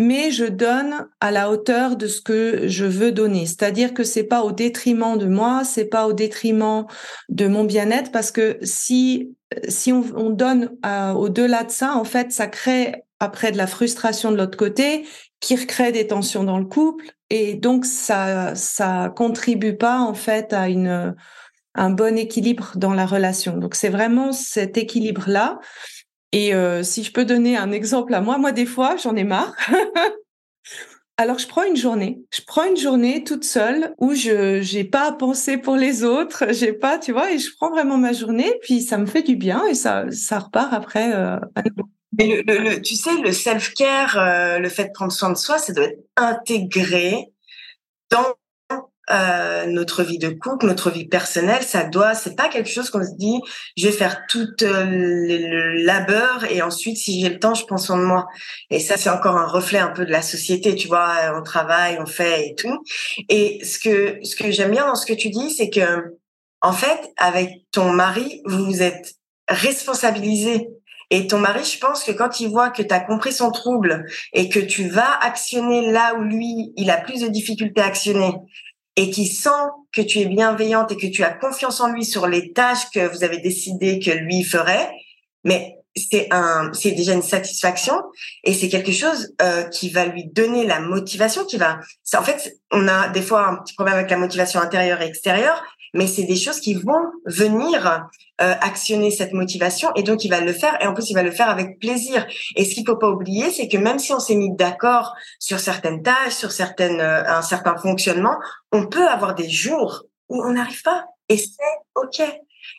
mais je donne à la hauteur de ce que je veux donner. C'est-à-dire que c'est pas au détriment de moi, c'est pas au détriment de mon bien-être, parce que si on, on donne au-delà de ça, en fait, ça crée après de la frustration de l'autre côté, qui recrée des tensions dans le couple, et donc ça ça contribue pas en fait à un bon équilibre dans la relation. Donc c'est vraiment cet équilibre là. Et euh, si je peux donner un exemple à moi, moi des fois j'en ai marre. <laughs> Alors je prends une journée, je prends une journée toute seule où je j'ai pas à penser pour les autres, <laughs> j'ai pas, tu vois, et je prends vraiment ma journée, puis ça me fait du bien et ça ça repart après. Euh, le, tu sais, le self-care, euh, le fait de prendre soin de soi, ça doit être intégré dans euh, notre vie de couple, notre vie personnelle, ça doit, c'est pas quelque chose qu'on se dit, je vais faire tout euh, le labeur et ensuite, si j'ai le temps, je soin de moi. Et ça, c'est encore un reflet un peu de la société, tu vois, on travaille, on fait et tout. Et ce que, ce que j'aime bien dans ce que tu dis, c'est que, en fait, avec ton mari, vous vous êtes responsabilisé et ton mari, je pense que quand il voit que tu as compris son trouble et que tu vas actionner là où lui, il a plus de difficultés à actionner, et qui sent que tu es bienveillante et que tu as confiance en lui sur les tâches que vous avez décidé que lui ferait, mais c'est un, c'est déjà une satisfaction et c'est quelque chose euh, qui va lui donner la motivation, qui va. En fait, on a des fois un petit problème avec la motivation intérieure et extérieure, mais c'est des choses qui vont venir euh, actionner cette motivation et donc il va le faire et en plus il va le faire avec plaisir. Et ce qu'il faut pas oublier, c'est que même si on s'est mis d'accord sur certaines tâches, sur certaines euh, un certain fonctionnement, on peut avoir des jours où on n'arrive pas et c'est ok.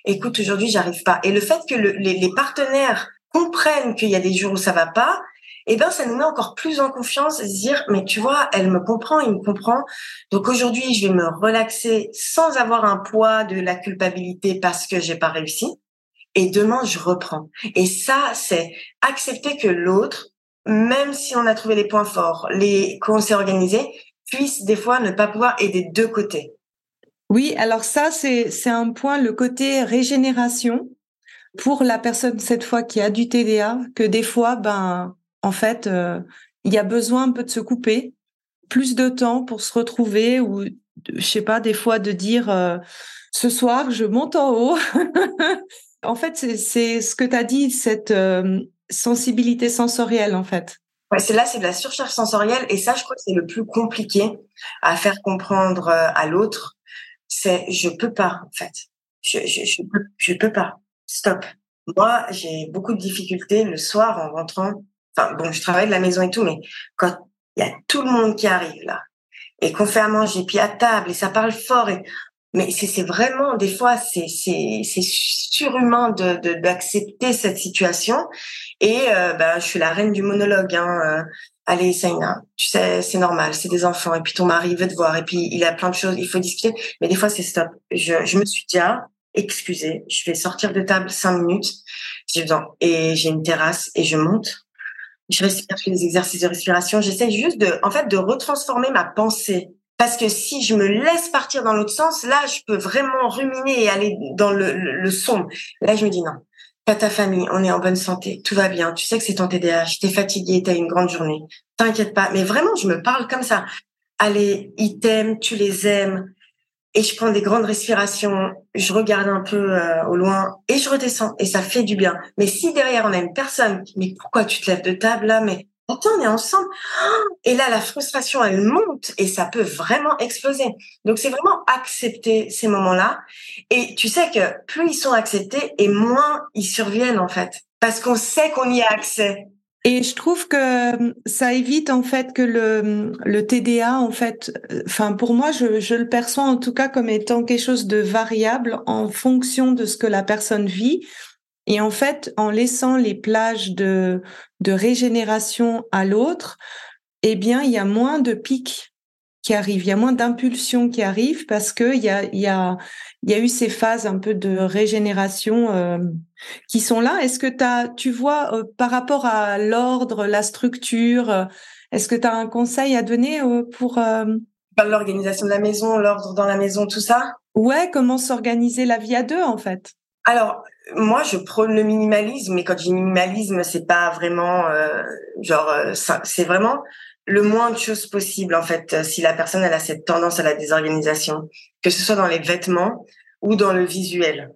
Écoute, aujourd'hui j'arrive pas. Et le fait que les, les partenaires comprennent qu'il y a des jours où ça va pas, eh ben ça nous met encore plus en confiance et se dire mais tu vois elle me comprend il me comprend. Donc aujourd'hui je vais me relaxer sans avoir un poids de la culpabilité parce que j'ai pas réussi. Et demain je reprends. Et ça c'est accepter que l'autre même si on a trouvé les points forts les qu'on s'est organisé puisse des fois ne pas pouvoir aider deux côtés oui alors ça c'est c'est un point le côté régénération pour la personne cette fois qui a du TDA que des fois ben en fait, euh, il y a besoin un peu de se couper, plus de temps pour se retrouver ou, je sais pas, des fois de dire euh, ce soir, je monte en haut. <laughs> en fait, c'est ce que tu as dit, cette euh, sensibilité sensorielle, en fait. Ouais, c'est là, c'est de la surcharge sensorielle, et ça, je crois que c'est le plus compliqué à faire comprendre à l'autre. C'est je peux pas, en fait. Je, je, je, peux, pas. Stop. Moi, j'ai beaucoup de difficultés le soir en rentrant Enfin, bon, je travaille de la maison et tout, mais quand il y a tout le monde qui arrive là, et qu'on fait à manger, puis à table, et ça parle fort, et mais c'est vraiment des fois c'est surhumain de d'accepter cette situation. Et euh, ben je suis la reine du monologue hein euh, allez Saina tu sais c'est normal c'est des enfants et puis ton mari veut te voir et puis il a plein de choses il faut discuter mais des fois c'est stop. Je je me suis déjà excusée je vais sortir de table cinq minutes j'ai et j'ai une terrasse et je monte je respire, je fais des exercices de respiration. J'essaie juste de, en fait, de retransformer ma pensée. Parce que si je me laisse partir dans l'autre sens, là, je peux vraiment ruminer et aller dans le, le, sombre. Là, je me dis non. Pas ta famille, on est en bonne santé, tout va bien. Tu sais que c'est ton TDAH, t'es fatigué, t'as une grande journée. T'inquiète pas. Mais vraiment, je me parle comme ça. Allez, ils t'aiment, tu les aimes et je prends des grandes respirations, je regarde un peu euh, au loin et je redescends et ça fait du bien. Mais si derrière on a une personne, mais pourquoi tu te lèves de table là? Mais attends, on est ensemble. <gasps> Et là, la frustration, elle monte et ça peut vraiment exploser. Donc c'est vraiment accepter ces moments-là. Et tu sais que plus ils sont acceptés et moins ils surviennent en fait, parce qu'on sait qu'on y a accès. Et je trouve que hum, ça évite en fait que le, le TDA, en fait, euh, enfin pour moi, je, je le perçois en tout cas comme étant quelque chose de variable en fonction de ce que la personne vit. Et en fait, en laissant les plages de, de régénération à l'autre, eh bien, il y a moins de pics qui arrivent, il y a moins d'impulsions qui arrivent parce que il y a, y a, y a eu ces phases un peu de régénération euh, qui sont là. Est-ce que as, tu vois, euh, par rapport à l'ordre, la structure, euh, est-ce que tu as un conseil à donner pour... L'organisation de la maison, l'ordre dans la maison, tout ça? Ouais, comment s'organiser la vie à deux, en fait? Alors, moi, je prône le minimalisme, mais quand je dis minimalisme, c'est pas vraiment genre, c'est vraiment le moins de choses possible en fait si la personne elle a cette tendance à la désorganisation que ce soit dans les vêtements ou dans le visuel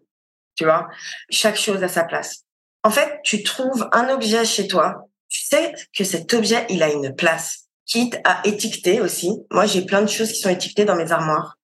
tu vois chaque chose à sa place en fait tu trouves un objet chez toi tu sais que cet objet il a une place quitte à étiqueter aussi. Moi, j'ai plein de choses qui sont étiquetées dans mes armoires.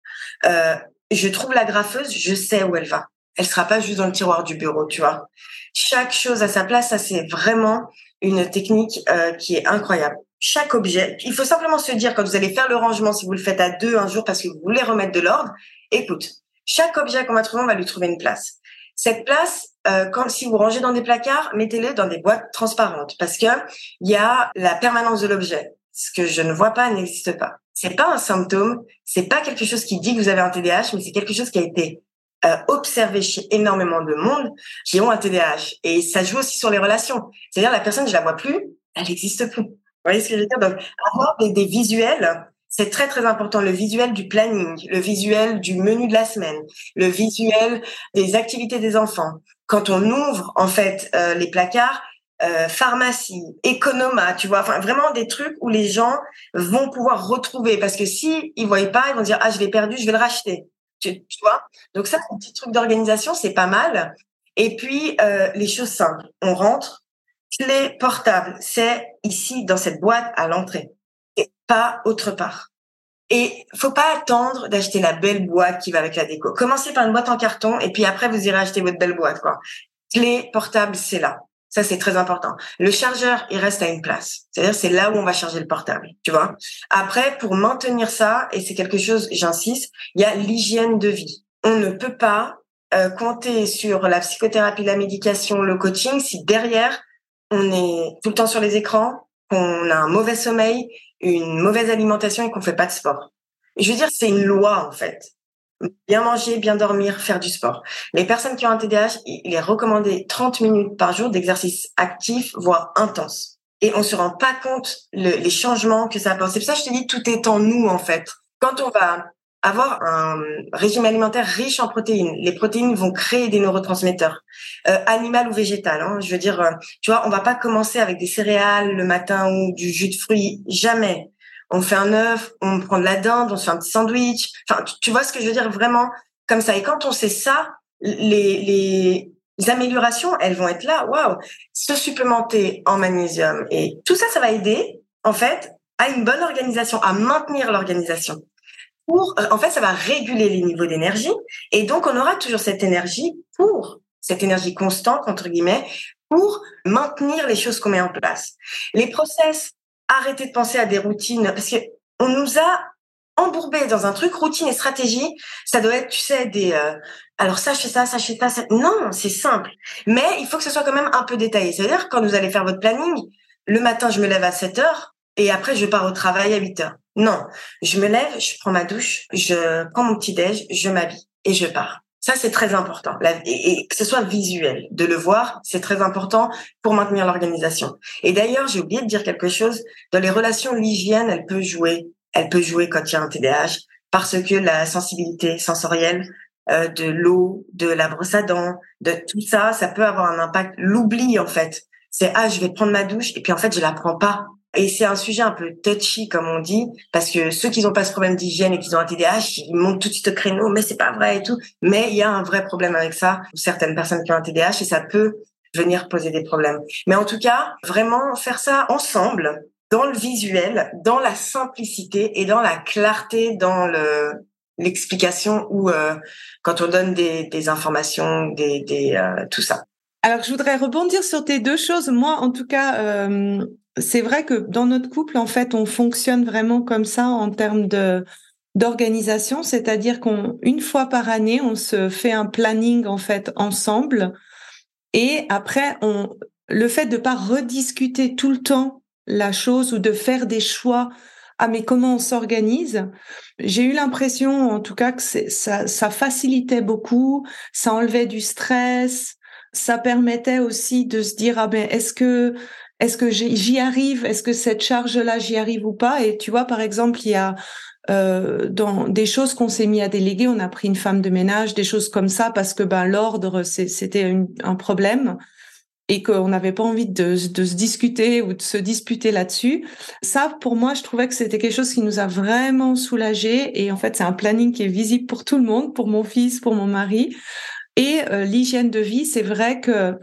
Euh, je trouve la graffeuse, je sais où elle va. Elle sera pas juste dans le tiroir du bureau, tu vois. Chaque chose à sa place, ça c'est vraiment une technique euh, qui est incroyable. Chaque objet, il faut simplement se dire quand vous allez faire le rangement, si vous le faites à deux un jour parce que vous voulez remettre de l'ordre, écoute, chaque objet qu'on va trouver, on va lui trouver une place. Cette place, euh, quand si vous rangez dans des placards, mettez-le dans des boîtes transparentes parce que il y a la permanence de l'objet. Ce que je ne vois pas n'existe pas. C'est pas un symptôme, c'est pas quelque chose qui dit que vous avez un TDAH, mais c'est quelque chose qui a été euh, observé chez énormément de monde qui ont un TDAH. Et ça joue aussi sur les relations. C'est-à-dire la personne, je la vois plus, elle n'existe plus. Vous voyez ce que je veux dire? Donc, avoir des, des visuels, c'est très très important. Le visuel du planning, le visuel du menu de la semaine, le visuel des activités des enfants. Quand on ouvre en fait euh, les placards, euh, pharmacie, économa, tu vois, enfin vraiment des trucs où les gens vont pouvoir retrouver parce que si ils voient pas, ils vont dire ah je l'ai perdu, je vais le racheter, tu, vois? Donc ça, un petit truc d'organisation, c'est pas mal. Et puis euh, les choses simples, on rentre, clé portable, c'est ici dans cette boîte à l'entrée et pas autre part. Et faut pas attendre d'acheter la belle boîte qui va avec la déco. Commencez par une boîte en carton et puis après vous irez acheter votre belle boîte quoi. Clé portable, c'est là. Ça, c'est très important. Le chargeur, il reste à une place. C'est-à-dire, c'est là où on va charger le portable, tu vois. Après, pour maintenir ça, et c'est quelque chose, j'insiste, il y a l'hygiène de vie. On ne peut pas euh, compter sur la psychothérapie, la médication, le coaching si derrière, on est tout le temps sur les écrans, qu'on a un mauvais sommeil, une mauvaise alimentation et qu'on fait pas de sport. Je veux dire, c'est une loi, en fait bien manger, bien dormir, faire du sport. Les personnes qui ont un TDAH, il est recommandé 30 minutes par jour d'exercice actif, voire intense. Et on se rend pas compte les changements que ça apporte. C'est pour ça que je te dis, tout est en nous, en fait. Quand on va avoir un régime alimentaire riche en protéines, les protéines vont créer des neurotransmetteurs, euh, animal ou végétal. Hein, je veux dire, euh, tu vois, on va pas commencer avec des céréales le matin ou du jus de fruits, jamais on fait un œuf, on prend de la dinde, on se fait un petit sandwich. Enfin, tu, vois ce que je veux dire vraiment comme ça. Et quand on sait ça, les, les améliorations, elles vont être là. Waouh Se supplémenter en magnésium et tout ça, ça va aider en fait à une bonne organisation, à maintenir l'organisation. Pour, en fait, ça va réguler les niveaux d'énergie et donc on aura toujours cette énergie pour cette énergie constante entre guillemets pour maintenir les choses qu'on met en place. Les process arrêter de penser à des routines parce que on nous a embourbé dans un truc routine et stratégie. Ça doit être, tu sais, des euh, alors ça je ça, ça je fais ça. Non, c'est simple, mais il faut que ce soit quand même un peu détaillé. C'est-à-dire quand vous allez faire votre planning, le matin je me lève à 7 heures et après je pars au travail à 8 heures. Non, je me lève, je prends ma douche, je prends mon petit déj, je m'habille et je pars. Ça, c'est très important. Et, que ce soit visuel, de le voir, c'est très important pour maintenir l'organisation. Et d'ailleurs, j'ai oublié de dire quelque chose. Dans les relations, l'hygiène, elle peut jouer. Elle peut jouer quand il y a un TDAH parce que la sensibilité sensorielle euh, de l'eau, de la brosse à dents, de tout ça, ça peut avoir un impact. L'oubli, en fait. C'est, ah, je vais prendre ma douche et puis en fait, je la prends pas. Et c'est un sujet un peu touchy, comme on dit, parce que ceux qui n'ont pas ce problème d'hygiène et qui ont un TDAH, ils montent tout de suite au créneau, mais c'est pas vrai et tout. Mais il y a un vrai problème avec ça certaines personnes qui ont un TDAH et ça peut venir poser des problèmes. Mais en tout cas, vraiment faire ça ensemble, dans le visuel, dans la simplicité et dans la clarté, dans le l'explication ou euh, quand on donne des, des informations, des, des euh, tout ça. Alors, je voudrais rebondir sur tes deux choses. Moi, en tout cas, euh, c'est vrai que dans notre couple, en fait, on fonctionne vraiment comme ça en termes de d'organisation, c'est-à-dire qu'une fois par année, on se fait un planning en fait ensemble, et après, on le fait de pas rediscuter tout le temps la chose ou de faire des choix. Ah mais comment on s'organise J'ai eu l'impression, en tout cas, que ça, ça facilitait beaucoup, ça enlevait du stress, ça permettait aussi de se dire ah ben est-ce que est-ce que j'y arrive? Est-ce que cette charge-là, j'y arrive ou pas? Et tu vois, par exemple, il y a euh, dans des choses qu'on s'est mis à déléguer, on a pris une femme de ménage, des choses comme ça, parce que ben l'ordre, c'était un problème et qu'on n'avait pas envie de, se discuter ou de se disputer là-dessus. Ça, pour moi, je trouvais que c'était quelque chose qui nous a vraiment soulagés. Et en fait, c'est un planning qui est visible pour tout le monde, pour mon fils, pour mon mari. Et euh, l'hygiène de vie, c'est vrai que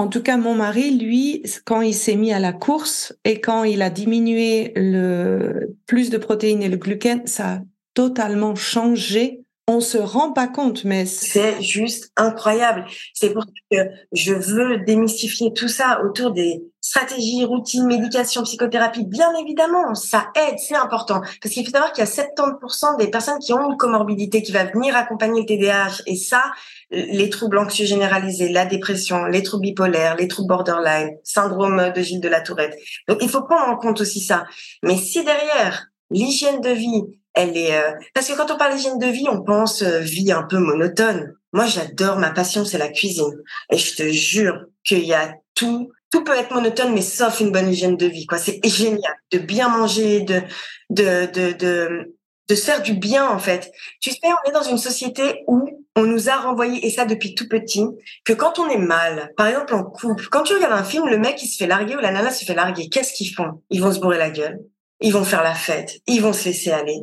En tout cas, mon mari, lui, quand il s'est mis à la course et quand il a diminué le plus de protéines et le gluten, ça a totalement changé on se rend pas compte, mais c'est juste incroyable. C'est pour ça que je veux démystifier tout ça autour des stratégies, routines, médication, psychothérapie. Bien évidemment, ça aide, c'est important. Parce qu'il faut savoir qu'il y a 70% des personnes qui ont une comorbidité qui va venir accompagner le TDAH. Et ça, les troubles anxieux généralisés, la dépression, les troubles bipolaires, les troubles borderline, syndrome de Gilles de la Tourette. Donc, il faut prendre en compte aussi ça. Mais si derrière, l'hygiène de vie, elle est euh, parce que quand on parle d'hygiène de vie, on pense euh, vie un peu monotone. Moi, j'adore ma passion, c'est la cuisine, et je te jure qu'il y a tout. Tout peut être monotone, mais sauf une bonne hygiène de vie. Quoi, c'est génial de bien manger, de de de de de se faire du bien en fait. Tu sais, on est dans une société où on nous a renvoyé, et ça depuis tout petit, que quand on est mal, par exemple en couple, quand tu regardes un film, le mec il se fait larguer ou la nana se fait larguer, qu'est-ce qu'ils font? Ils vont se bourrer la gueule, ils vont faire la fête, ils vont se laisser aller,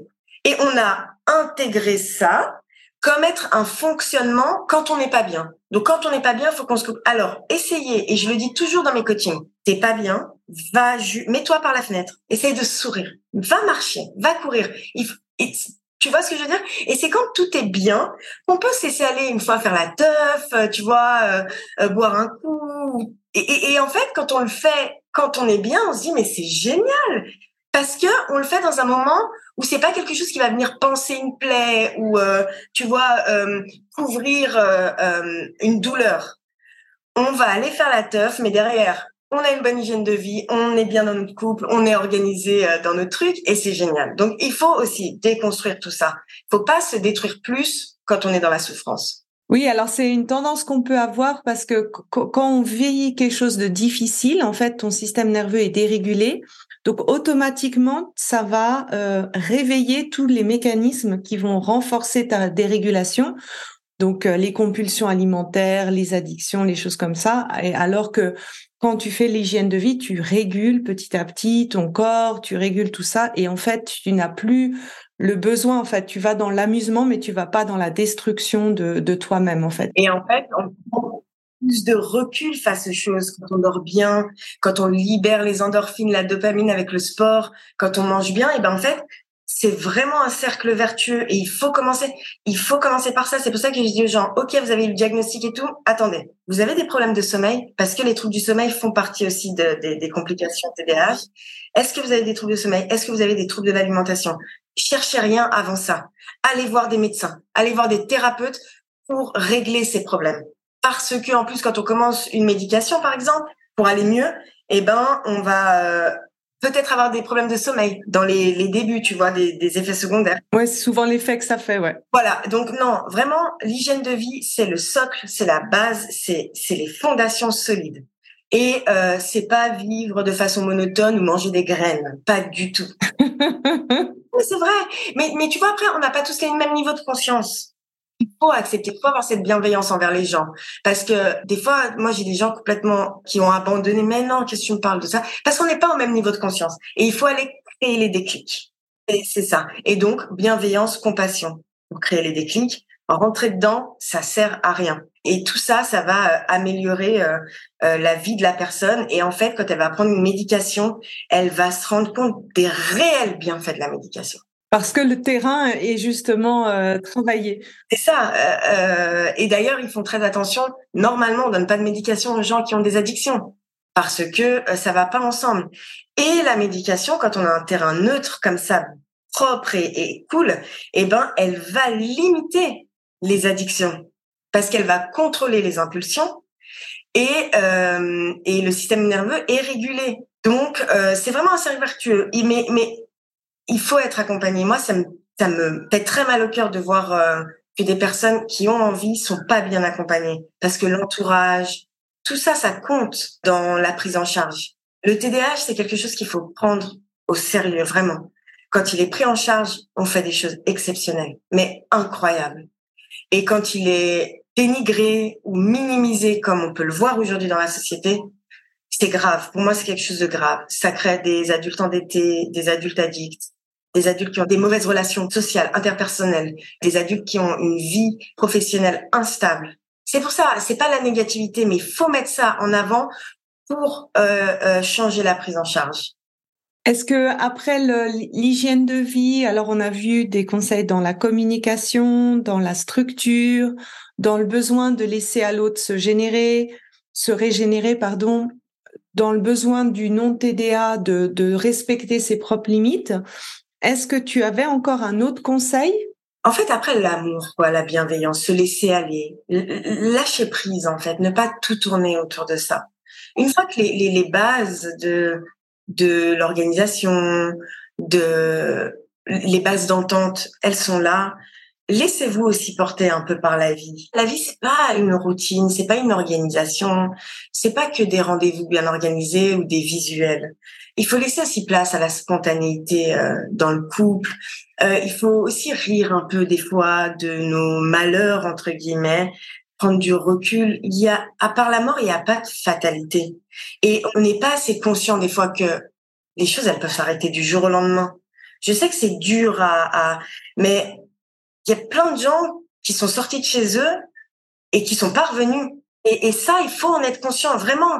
et on a intégré ça comme être un fonctionnement quand on n'est pas bien. Donc quand on n'est pas bien, faut qu'on se coupe. Alors, essayez, et je le dis toujours dans mes coachings, t'es pas bien, va, mets-toi par la fenêtre, essaye de sourire, va marcher, va courir. tu vois ce que je veux dire? Et c'est quand tout est bien qu'on peut se laisser aller une fois faire la teuf, euh, tu vois, euh, euh, boire un coup. Et, et, en fait, quand on le fait, quand on est bien, on se dit mais c'est génial parce que on le fait dans un moment où c'est pas quelque chose qui va venir penser une plaie ou euh, tu vois euh, couvrir euh, une douleur. On va aller faire la teuf, mais derrière, on a une bonne hygiène de vie, on est bien dans notre couple, on est organisé dans notre truc et c'est génial. Donc il faut aussi déconstruire tout ça. Il faut pas se détruire plus quand on est dans la souffrance. Oui, alors c'est une tendance qu'on peut avoir parce que quand on vit quelque chose de difficile, en fait, ton système nerveux est dérégulé. Donc automatiquement, ça va euh, réveiller tous les mécanismes qui vont renforcer ta dérégulation. Donc euh, les compulsions alimentaires, les addictions, les choses comme ça. Et alors que quand tu fais l'hygiène de vie, tu régules petit à petit ton corps, tu régules tout ça, et en fait, tu n'as plus le besoin, en fait, tu vas dans l'amusement, mais tu vas pas dans la destruction de, toi-même, en fait. Et en fait, on plus de recul face aux choses quand on dort bien, quand on libère les endorphines, la dopamine avec le sport, quand on mange bien, et ben en fait, c'est vraiment un cercle vertueux et il faut commencer, il faut commencer par ça. C'est pour ça que je dis aux gens, OK, vous avez eu le diagnostic et tout. Attendez, vous avez des problèmes de sommeil? Parce que les troubles du sommeil font partie aussi des complications TDAH. Est-ce que vous avez des troubles de sommeil? Est-ce que vous avez des troubles de l'alimentation? cherchez rien avant ça. Allez voir des médecins, allez voir des thérapeutes pour régler ces problèmes. Parce que en plus, quand on commence une médication, par exemple, pour aller mieux, eh ben, on va euh, peut-être avoir des problèmes de sommeil dans les, les débuts, tu vois, des, des effets secondaires. Ouais, c'est souvent l'effet que ça fait, ouais. Voilà. Donc non, vraiment, l'hygiène de vie, c'est le socle, c'est la base, c'est c'est les fondations solides. Et euh, c'est pas vivre de façon monotone ou manger des graines, pas du tout. <laughs> c'est vrai. Mais, mais tu vois, après, on n'a pas tous les mêmes niveaux de conscience. Il faut accepter, il faut avoir cette bienveillance envers les gens. Parce que des fois, moi, j'ai des gens complètement qui ont abandonné. Mais non, qu'est-ce que tu me parles de ça? Parce qu'on n'est pas au même niveau de conscience. Et il faut aller créer les déclics. Et c'est ça. Et donc, bienveillance, compassion pour créer les déclics. Rentrer dedans, ça sert à rien. Et tout ça, ça va euh, améliorer euh, euh, la vie de la personne. Et en fait, quand elle va prendre une médication, elle va se rendre compte des réels bienfaits de la médication. Parce que le terrain est justement travaillé. C'est ça. et d'ailleurs, ils font très attention. Normalement, on donne pas de médication aux gens qui ont des addictions parce que ça va pas ensemble. Et la médication, quand on a un terrain neutre comme ça, propre et, et cool, eh ben, elle va limiter les addictions parce qu'elle va contrôler les impulsions et, euh, et le système nerveux est régulé. Donc, euh, c'est vraiment un cercle vertueux. Mais, mais il faut être accompagné. Moi, ça me, ça me fait très mal au cœur de voir euh, que des personnes qui ont envie sont pas bien accompagnées parce que l'entourage, tout ça, ça compte dans la prise en charge. Le TDAH, c'est quelque chose qu'il faut prendre au sérieux, vraiment. Quand il est pris en charge, on fait des choses exceptionnelles, mais incroyables. Et quand il est dénigré ou minimisé, comme on peut le voir aujourd'hui dans la société, c'est grave. Pour moi, c'est quelque chose de grave. Ça crée des adultes endettés, des adultes addicts, des adultes qui ont des mauvaises relations sociales, interpersonnelles, des adultes qui ont une vie professionnelle instable. C'est pour ça, c'est pas la négativité, mais il faut mettre ça en avant pour euh, euh, changer la prise en charge. Est-ce que après l'hygiène de vie, alors on a vu des conseils dans la communication, dans la structure, dans le besoin de laisser à l'autre se générer, se régénérer, pardon, dans le besoin du non TDA de, de respecter ses propres limites. Est-ce que tu avais encore un autre conseil? En fait, après l'amour, quoi, la bienveillance, se laisser aller, lâcher prise, en fait, ne pas tout tourner autour de ça. Une fois que les, les, les bases de de l'organisation, de les bases d'entente, elles sont là. Laissez-vous aussi porter un peu par la vie. La vie, c'est pas une routine, c'est pas une organisation, c'est pas que des rendez-vous bien organisés ou des visuels. Il faut laisser aussi place à la spontanéité euh, dans le couple. Euh, il faut aussi rire un peu des fois de nos malheurs entre guillemets, prendre du recul. Il y a, à part la mort, il n'y a pas de fatalité. Et on n'est pas assez conscient des fois que les choses, elles peuvent s'arrêter du jour au lendemain. Je sais que c'est dur à, à, mais il y a plein de gens qui sont sortis de chez eux et qui sont pas revenus. Et, ça, il faut en être conscient. Vraiment,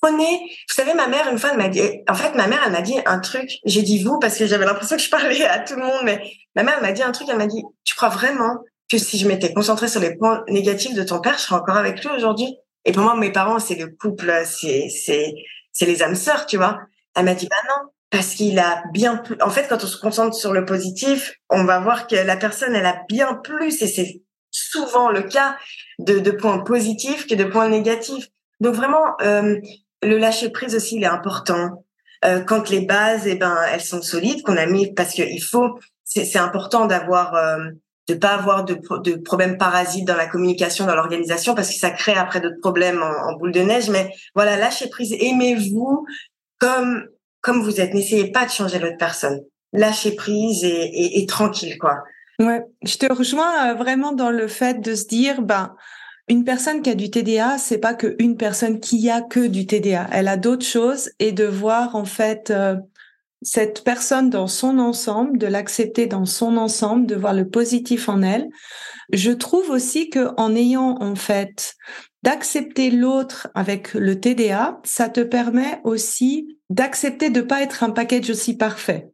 prenez. Vous savez, ma mère une fois, elle m'a dit. En fait, ma mère, elle m'a dit un truc. J'ai dit vous parce que j'avais l'impression que je parlais à tout le monde, mais ma mère m'a dit un truc. Elle m'a dit, tu crois vraiment que si je m'étais concentrée sur les points négatifs de ton père, je serais encore avec lui aujourd'hui? Et pour moi, mes parents, c'est le couple, c'est c'est c'est les âmes sœurs, tu vois. Elle m'a dit bah non, parce qu'il a bien plus. En fait, quand on se concentre sur le positif, on va voir que la personne, elle a bien plus, et c'est souvent le cas de, de points positifs que de points négatifs. Donc vraiment, euh, le lâcher prise aussi, il est important. Euh, quand les bases, eh ben, elles sont solides, qu'on a mis, parce qu'il faut, c'est important d'avoir euh, de pas avoir de, de problèmes parasites dans la communication, dans l'organisation, parce que ça crée après d'autres problèmes en, boule de neige. Mais voilà, lâchez prise, aimez-vous comme comme vous êtes. N'essayez pas de changer l'autre personne. Lâchez prise et, tranquille, quoi. Ouais, je te rejoins euh, vraiment dans le fait de se dire, ben, une personne qui a du TDA, c'est pas que une personne qui a que du TDA. Elle a d'autres choses et de voir en fait euh, cette personne dans son ensemble, de l'accepter dans son ensemble, de voir le positif en elle. Je trouve aussi que en ayant en fait d'accepter l'autre avec le TDA, ça te permet aussi d'accepter de pas être un package aussi parfait.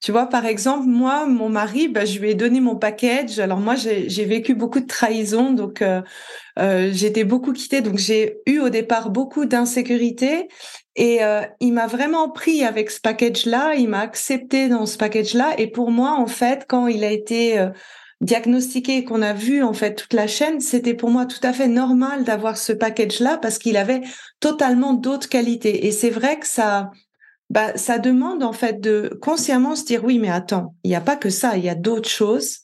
Tu vois, par exemple, moi, mon mari, bah, je lui ai donné mon package. Alors moi, j'ai vécu beaucoup de trahison, donc euh, euh, j'étais beaucoup quittée, donc j'ai eu au départ beaucoup d'insécurité. Et euh, il m'a vraiment pris avec ce package-là, il m'a accepté dans ce package-là. Et pour moi, en fait, quand il a été euh, diagnostiqué, qu'on a vu en fait toute la chaîne, c'était pour moi tout à fait normal d'avoir ce package-là parce qu'il avait totalement d'autres qualités. Et c'est vrai que ça, bah, ça demande en fait de consciemment se dire oui, mais attends, il n'y a pas que ça, il y a d'autres choses,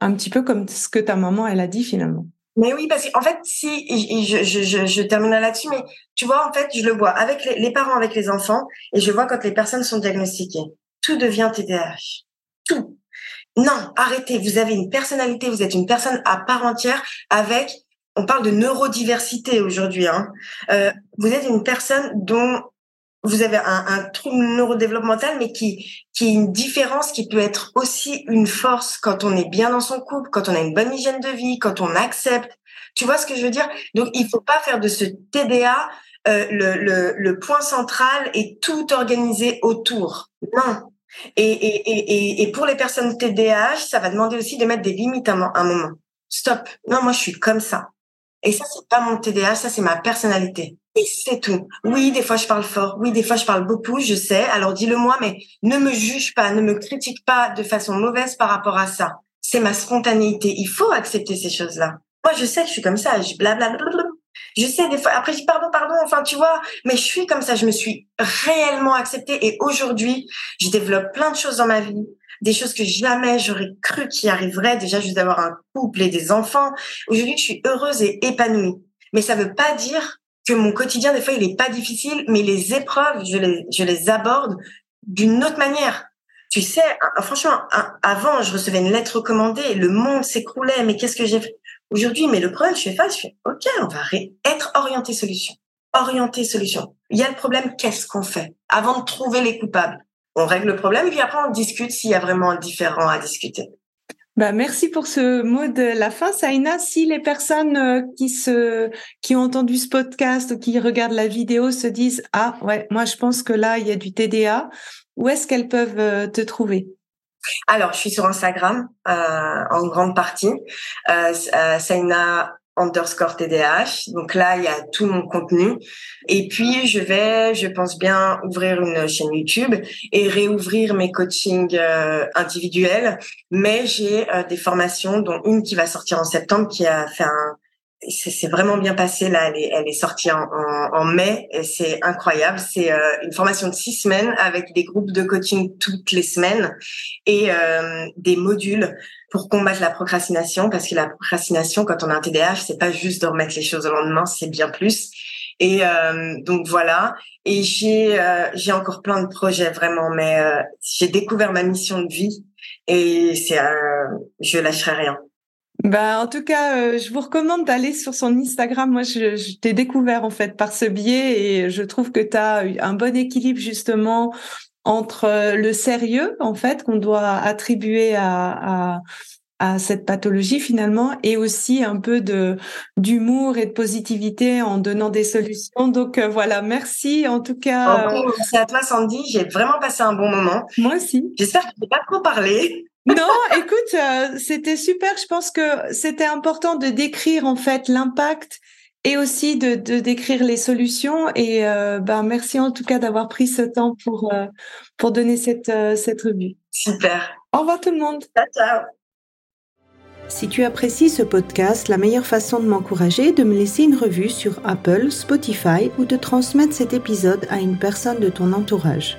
un petit peu comme ce que ta maman elle a dit finalement. Mais oui, parce qu'en fait, si je, je, termine là-dessus, mais tu vois, en fait, je le vois avec les, les, parents, avec les enfants, et je vois quand les personnes sont diagnostiquées, tout devient TDAH, tout. Non, arrêtez. Vous avez une personnalité, vous êtes une personne à part entière avec. On parle de neurodiversité aujourd'hui. Hein. Euh, vous êtes une personne dont vous avez un, un trouble neurodéveloppemental, mais qui, qui est une différence qui peut être aussi une force quand on est bien dans son couple, quand on a une bonne hygiène de vie, quand on accepte. Tu vois ce que je veux dire? Donc, il faut pas faire de ce TDA euh, le, le, le, point central et tout organiser autour. Non. Et, et, et, et pour les personnes TDAH, ça va demander aussi de mettre des limites à un, moment. Stop. Non, moi, je suis comme ça. Et ça, c'est pas mon TDAH, ça, c'est ma personnalité. Et c'est tout. Oui, des fois je parle fort. Oui, des fois je parle beaucoup, je sais. Alors dis-le-moi, mais ne me juge pas, ne me critique pas de façon mauvaise par rapport à ça. C'est ma spontanéité. Il faut accepter ces choses-là. Moi, je sais que je suis comme ça. Je blablabla. Je sais des fois. Après, je dis pardon, pardon. Enfin, tu vois. Mais je suis comme ça. Je me suis réellement acceptée. Et aujourd'hui, je développe plein de choses dans ma vie. Des choses que jamais j'aurais cru qu'il arriverait. Déjà, juste d'avoir un couple et des enfants. Aujourd'hui, je suis heureuse et épanouie. Mais ça veut pas dire que mon quotidien, des fois, il est pas difficile, mais les épreuves, je les, je les aborde d'une autre manière. Tu sais, franchement, avant, je recevais une lettre recommandée, le monde s'écroulait, mais qu'est-ce que j'ai fait? Aujourd'hui, mais le problème, je fais face, je fais, OK, on va être orienté solution. Orienté solution. Il y a le problème, qu'est-ce qu'on fait? Avant de trouver les coupables, on règle le problème, puis après, on discute s'il y a vraiment un différent à discuter. Bah, merci pour ce mot de la fin, Saïna. Si les personnes euh, qui se, qui ont entendu ce podcast ou qui regardent la vidéo se disent, ah, ouais, moi, je pense que là, il y a du TDA, où est-ce qu'elles peuvent euh, te trouver? Alors, je suis sur Instagram euh, en grande partie. Euh, Saïna underscore TDH. Donc là, il y a tout mon contenu. Et puis, je vais, je pense bien ouvrir une chaîne YouTube et réouvrir mes coachings euh, individuels. Mais j'ai euh, des formations, dont une qui va sortir en septembre, qui a fait un c'est vraiment bien passé là. Elle est, elle est sortie en, en, mai et c'est incroyable. C'est euh, une formation de six semaines avec des groupes de coaching toutes les semaines et euh, des modules pour combattre la procrastination parce que la procrastination, quand on a un TDAH, c'est pas juste de remettre les choses au lendemain, c'est bien plus. Et euh, donc voilà. Et j'ai j'ai encore plein de projets vraiment, mais j'ai découvert ma mission de vie et c'est je lâcherai rien. Bah, en tout cas, euh, je vous recommande d'aller sur son Instagram. Moi, je, t'ai découvert en fait par ce biais et je trouve que tu as un bon équilibre justement entre euh, le sérieux en fait qu'on doit attribuer à, à, à, cette pathologie finalement et aussi un peu de d'humour et de positivité en donnant des solutions. Donc euh, voilà, merci en tout cas. merci à toi Sandy, j'ai vraiment passé un bon moment. Moi aussi. J'espère que je n'ai pas trop parlé. Non, écoute, euh, c'était super. Je pense que c'était important de décrire en fait l'impact et aussi de, décrire les solutions. Et euh, ben merci en tout cas d'avoir pris ce temps pour euh, pour donner cette cette revue. Super. Au revoir tout le monde. Ciao ciao. Si tu apprécies ce podcast, la meilleure façon de m'encourager est de me laisser une revue sur Apple, Spotify ou de transmettre cet épisode à une personne de ton entourage.